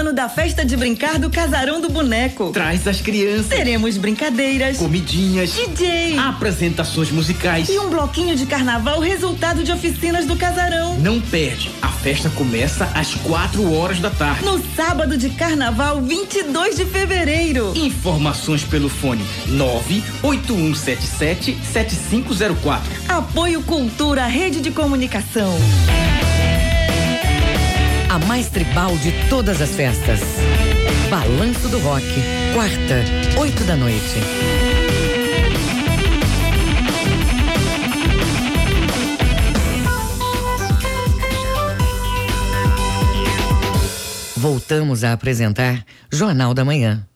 Ano da festa de brincar do Casarão do Boneco. Traz as crianças. Teremos brincadeiras, comidinhas, DJ, apresentações musicais e um bloquinho de carnaval resultado de oficinas do Casarão. Não perde. A festa começa às quatro horas da tarde. No sábado de carnaval, 22 de fevereiro. Informações pelo fone 98177 7504. Apoio Cultura Rede de Comunicação a mais tribal de todas as festas. Balanço do Rock, quarta, oito da noite. Voltamos a apresentar Jornal da Manhã.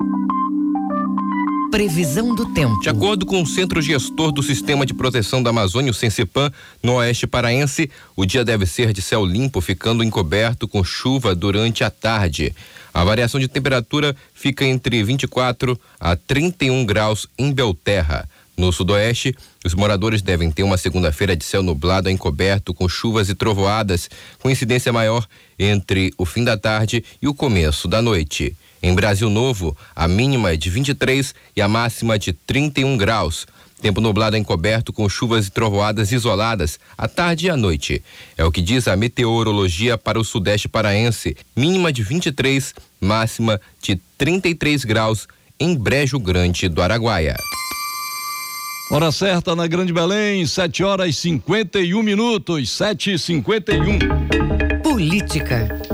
Previsão do tempo. De acordo com o Centro Gestor do Sistema de Proteção da Amazônia, o Sensipan, no Oeste Paraense, o dia deve ser de céu limpo, ficando encoberto com chuva durante a tarde. A variação de temperatura fica entre 24 a 31 graus em Belterra. No sudoeste, os moradores devem ter uma segunda-feira de céu nublado encoberto com chuvas e trovoadas, com incidência maior entre o fim da tarde e o começo da noite. Em Brasil Novo, a mínima é de 23 e a máxima de 31 graus. Tempo nublado encoberto com chuvas e trovoadas isoladas à tarde e à noite. É o que diz a meteorologia para o sudeste paraense. Mínima de 23, máxima de 33 graus em Brejo Grande do Araguaia. Hora certa na Grande Belém, 7 horas e 51 minutos, 7 e 51 Política.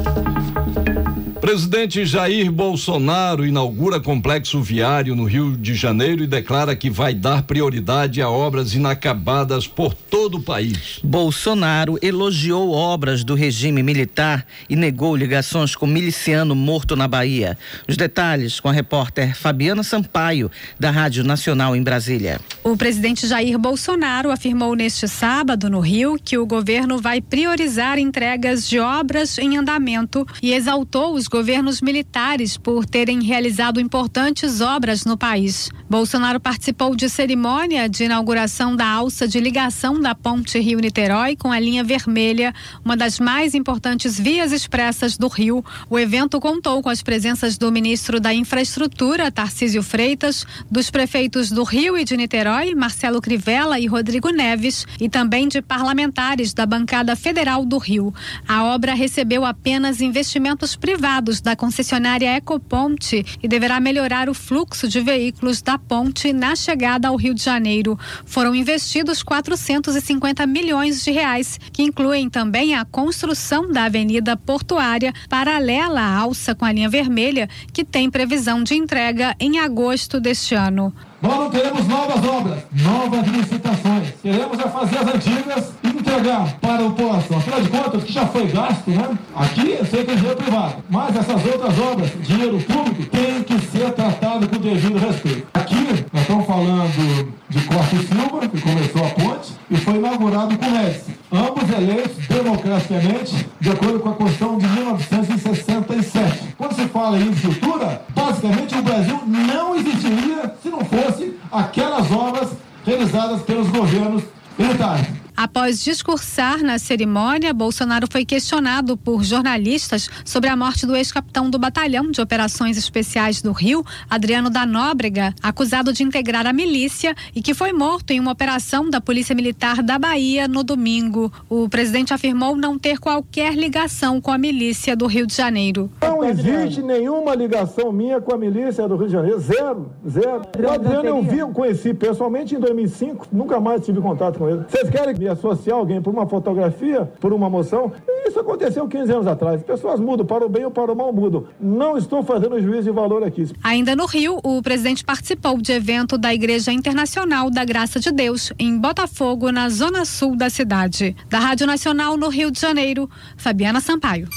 Presidente Jair Bolsonaro inaugura complexo viário no Rio de Janeiro e declara que vai dar prioridade a obras inacabadas por todo o país. Bolsonaro elogiou obras do regime militar e negou ligações com miliciano morto na Bahia. Os detalhes com a repórter Fabiana Sampaio, da Rádio Nacional em Brasília. O presidente Jair Bolsonaro afirmou neste sábado no Rio que o governo vai priorizar entregas de obras em andamento e exaltou os governos militares por terem realizado importantes obras no país. Bolsonaro participou de cerimônia de inauguração da alça de ligação da ponte Rio-Niterói com a linha vermelha, uma das mais importantes vias expressas do Rio. O evento contou com as presenças do ministro da Infraestrutura, Tarcísio Freitas, dos prefeitos do Rio e de Niterói, Marcelo Crivella e Rodrigo Neves, e também de parlamentares da bancada federal do Rio. A obra recebeu apenas investimentos privados da concessionária Ecoponte e deverá melhorar o fluxo de veículos da ponte na chegada ao Rio de Janeiro. Foram investidos 450 milhões de reais, que incluem também a construção da Avenida Portuária, paralela à alça com a linha vermelha, que tem previsão de entrega em agosto deste ano. Nós não queremos novas obras, novas licitações. Queremos é fazer as antigas entregar para a população. Afinal de contas, o que já foi gasto, né? Aqui eu sei que é dinheiro privado, mas essas outras obras, dinheiro público, tem que ser tratado com devido respeito. Aqui nós estamos falando de Costa e Silva, que começou a ponte, e foi inaugurado com Médici. Ambos eleitos democraticamente, de acordo com a Constituição de 1967. Quando se fala em infraestrutura, basicamente o Brasil não existiria se não fosse aquelas obras realizadas pelos governos militares. Após discursar na cerimônia, Bolsonaro foi questionado por jornalistas sobre a morte do ex-capitão do Batalhão de Operações Especiais do Rio, Adriano da Nóbrega, acusado de integrar a milícia e que foi morto em uma operação da Polícia Militar da Bahia no domingo. O presidente afirmou não ter qualquer ligação com a milícia do Rio de Janeiro. Não existe nenhuma ligação minha com a milícia do Rio de Janeiro. Zero, zero. O Adriano eu vi, conheci pessoalmente em 2005, nunca mais tive contato com ele. Vocês querem me associar alguém por uma fotografia, por uma moção. E isso aconteceu 15 anos atrás. Pessoas mudam, para o bem ou para o mal mudam. Não estou fazendo juízo de valor aqui. Ainda no Rio, o presidente participou de evento da Igreja Internacional da Graça de Deus, em Botafogo, na zona sul da cidade. Da Rádio Nacional no Rio de Janeiro, Fabiana Sampaio.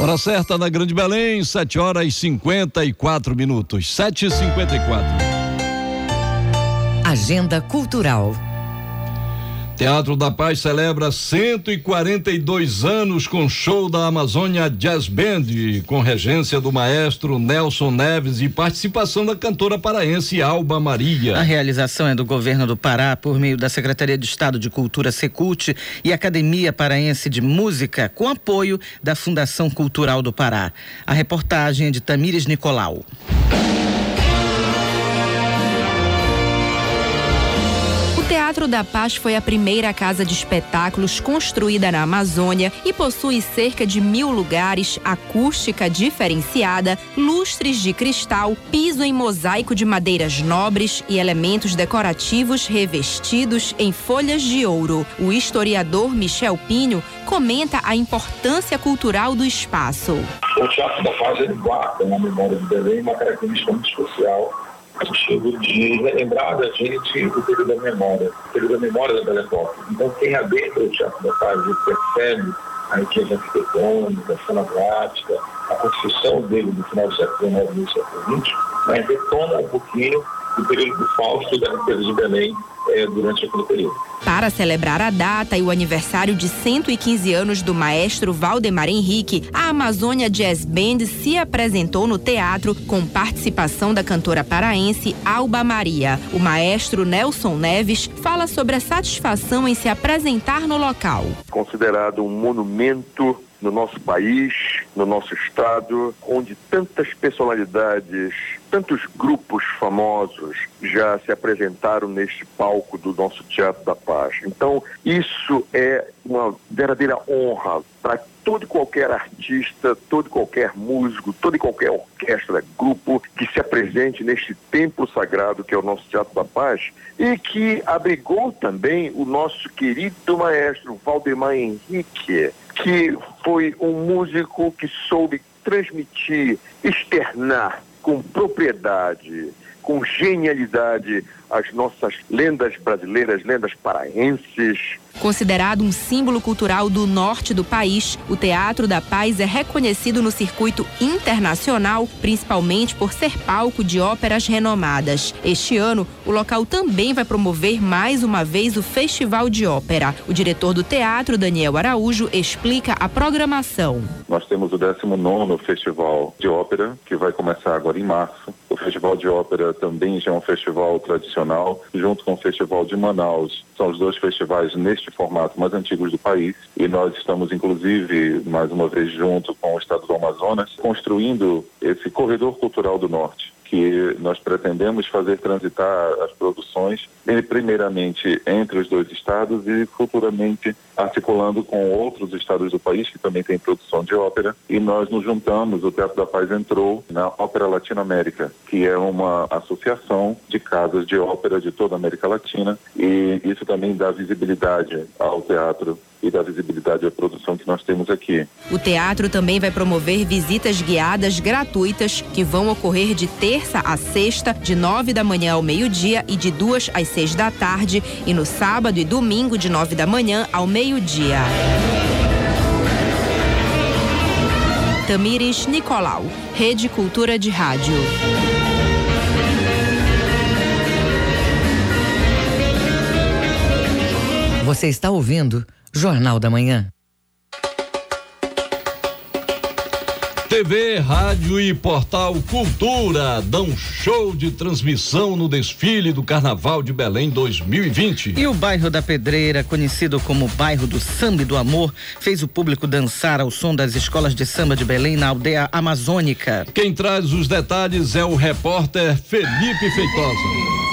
Hora certa na Grande Belém, 7 horas e 54 minutos. 7 e 54 Agenda Cultural. Teatro da Paz celebra 142 anos com show da Amazônia Jazz Band, com regência do maestro Nelson Neves e participação da cantora paraense Alba Maria. A realização é do governo do Pará por meio da Secretaria de Estado de Cultura Secult e Academia Paraense de Música, com apoio da Fundação Cultural do Pará. A reportagem é de Tamires Nicolau. Teatro da Paz foi a primeira casa de espetáculos construída na Amazônia e possui cerca de mil lugares, acústica diferenciada, lustres de cristal, piso em mosaico de madeiras nobres e elementos decorativos revestidos em folhas de ouro. O historiador Michel Pinho comenta a importância cultural do espaço. O Teatro da Paz ele guarda na memória de Belém uma característica muito especial sentido de relembrar da gente o período da memória, o período da memória da Belle Époque. Então, quem adentra o Teatro da Paz e percebe a riqueza arquitetônica, a cena prática, a construção dele no final do século XIX e no século XX, mas retoma um pouquinho do período do Fausto e da riqueza de Belém é, durante aquele período. Para celebrar a data e o aniversário de 115 anos do maestro Valdemar Henrique, a Amazônia Jazz Band se apresentou no teatro com participação da cantora paraense Alba Maria. O maestro Nelson Neves fala sobre a satisfação em se apresentar no local. Considerado um monumento no nosso país, no nosso estado, onde tantas personalidades, tantos grupos famosos já se apresentaram neste palco do nosso Teatro da Paz. Então, isso é uma verdadeira honra para todo e qualquer artista, todo e qualquer músico, toda e qualquer orquestra, grupo que se apresente neste templo sagrado que é o nosso Teatro da Paz e que abrigou também o nosso querido maestro Valdemar Henrique, que foi um músico que soube transmitir, externar com propriedade, com genialidade as nossas lendas brasileiras, lendas paraenses. Considerado um símbolo cultural do norte do país, o Teatro da Paz é reconhecido no circuito internacional, principalmente por ser palco de óperas renomadas. Este ano, o local também vai promover mais uma vez o Festival de Ópera. O diretor do teatro, Daniel Araújo, explica a programação. Nós temos o 19 Festival de Ópera, que vai começar agora em março. Festival de Ópera também já é um festival tradicional junto com o Festival de Manaus. São os dois festivais neste formato mais antigos do país e nós estamos, inclusive, mais uma vez junto com o Estado do Amazonas, construindo esse corredor cultural do Norte que nós pretendemos fazer transitar as produções, primeiramente entre os dois estados e futuramente articulando com outros estados do país que também têm produção de ópera. E nós nos juntamos, o Teatro da Paz entrou na Ópera Latino-América, que é uma associação de casas de ópera de toda a América Latina, e isso também dá visibilidade ao teatro e da visibilidade à produção que nós temos aqui. O teatro também vai promover visitas guiadas gratuitas que vão ocorrer de terça a sexta, de nove da manhã ao meio-dia e de duas às seis da tarde, e no sábado e domingo, de nove da manhã ao meio-dia. Tamires Nicolau, Rede Cultura de Rádio. Você está ouvindo Jornal da Manhã. TV, rádio e portal Cultura dão show de transmissão no desfile do Carnaval de Belém 2020. E o bairro da Pedreira, conhecido como bairro do samba e do amor, fez o público dançar ao som das escolas de samba de Belém na aldeia amazônica. Quem traz os detalhes é o repórter Felipe Feitosa.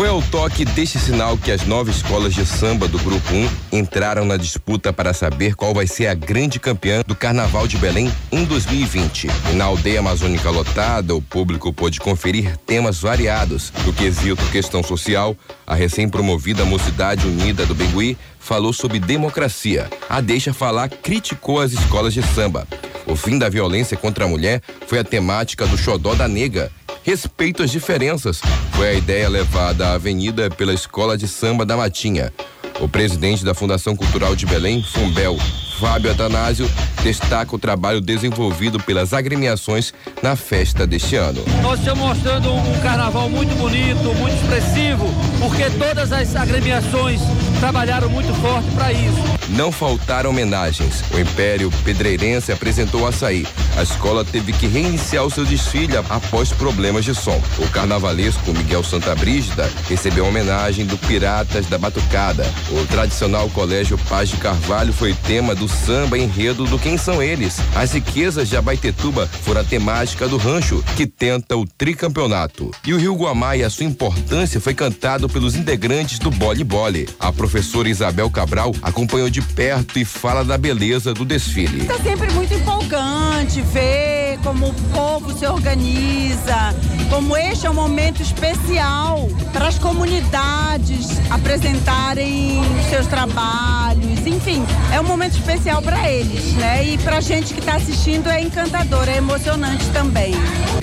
Foi ao toque deste sinal que as nove escolas de samba do Grupo 1 entraram na disputa para saber qual vai ser a grande campeã do Carnaval de Belém em 2020. E na aldeia amazônica lotada, o público pôde conferir temas variados. Do quesito questão social, a recém-promovida Mocidade Unida do Begui falou sobre democracia. A Deixa Falar criticou as escolas de samba. O fim da violência contra a mulher foi a temática do Xodó da Nega respeito às diferenças. Foi a ideia levada à avenida pela Escola de Samba da Matinha. O presidente da Fundação Cultural de Belém, Fumbel, Fábio Atanásio destaca o trabalho desenvolvido pelas agremiações na festa deste ano. Nós estamos mostrando um carnaval muito bonito, muito expressivo, porque todas as agremiações trabalharam muito forte para isso. Não faltaram homenagens. O Império Pedreirense apresentou açaí. A escola teve que reiniciar o seu desfile após problemas de som. O carnavalesco Miguel Santa Brígida recebeu homenagem do Piratas da Batucada. O tradicional Colégio Paz de Carvalho foi tema do samba enredo do Quem São Eles. As riquezas de Abaitetuba foram a temática do rancho, que tenta o tricampeonato. E o Rio Guamá e a sua importância foi cantado pelos integrantes do Bole Bole. A professora Isabel Cabral acompanhou de perto e fala da beleza do desfile. Está sempre muito empolgante ver como o povo se organiza, como este é um momento especial para as comunidades apresentarem seus trabalhos, enfim, é um momento especial para eles, né? E para a gente que está assistindo é encantador, é emocionante também.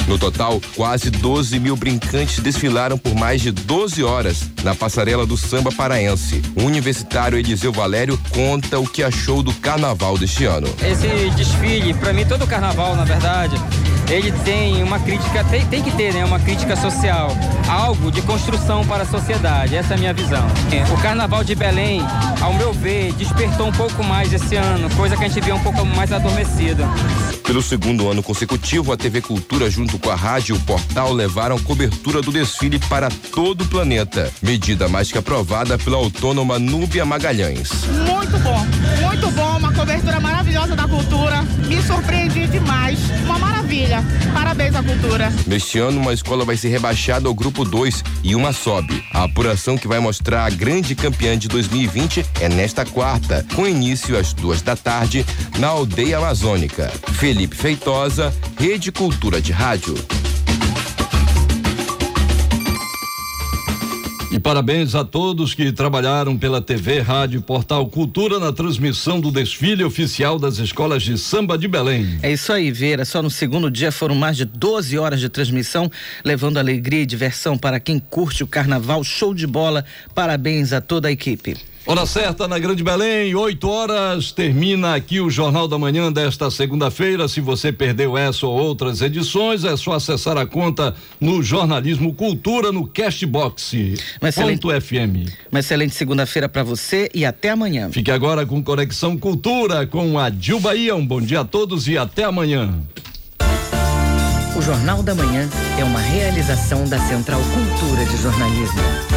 No total, quase 12 mil brincantes desfilaram por mais de 12 horas na passarela do samba paraense. O universitário Eliseu Valério conta o que achou do carnaval deste ano. Esse desfile, para mim, todo carnaval, na verdade, ele tem uma crítica, tem, tem que ter, né? Uma crítica social, algo de construção para a sociedade. Essa é a minha visão. O carnaval de Belém, ao meu ver, despertou um pouco mais esse ano, coisa que a gente via um pouco mais adormecida. Pelo segundo ano consecutivo, a TV Cultura, junto com a rádio e o portal, levaram cobertura do desfile para todo o planeta. Medida mais que aprovada pela autônoma Núbia Magalhães. Muito bom, muito bom, cobertura maravilhosa da cultura. Me surpreendi demais. Uma maravilha. Parabéns à cultura. Neste ano, uma escola vai ser rebaixada ao grupo 2 e uma sobe. A apuração que vai mostrar a grande campeã de 2020 é nesta quarta, com início às duas da tarde, na aldeia amazônica. Felipe Feitosa, Rede Cultura de Rádio. E parabéns a todos que trabalharam pela TV, Rádio Portal Cultura na transmissão do desfile oficial das escolas de samba de Belém. É isso aí, Vera. Só no segundo dia foram mais de 12 horas de transmissão, levando alegria e diversão para quem curte o carnaval. Show de bola. Parabéns a toda a equipe. Hora certa na Grande Belém, 8 horas, termina aqui o Jornal da Manhã desta segunda-feira. Se você perdeu essa ou outras edições, é só acessar a conta no Jornalismo Cultura no Castbox. Uma excelente, ponto FM. Uma excelente segunda-feira para você e até amanhã. Fique agora com Conexão Cultura com a Dil Bahia. Um bom dia a todos e até amanhã. O Jornal da Manhã é uma realização da Central Cultura de Jornalismo.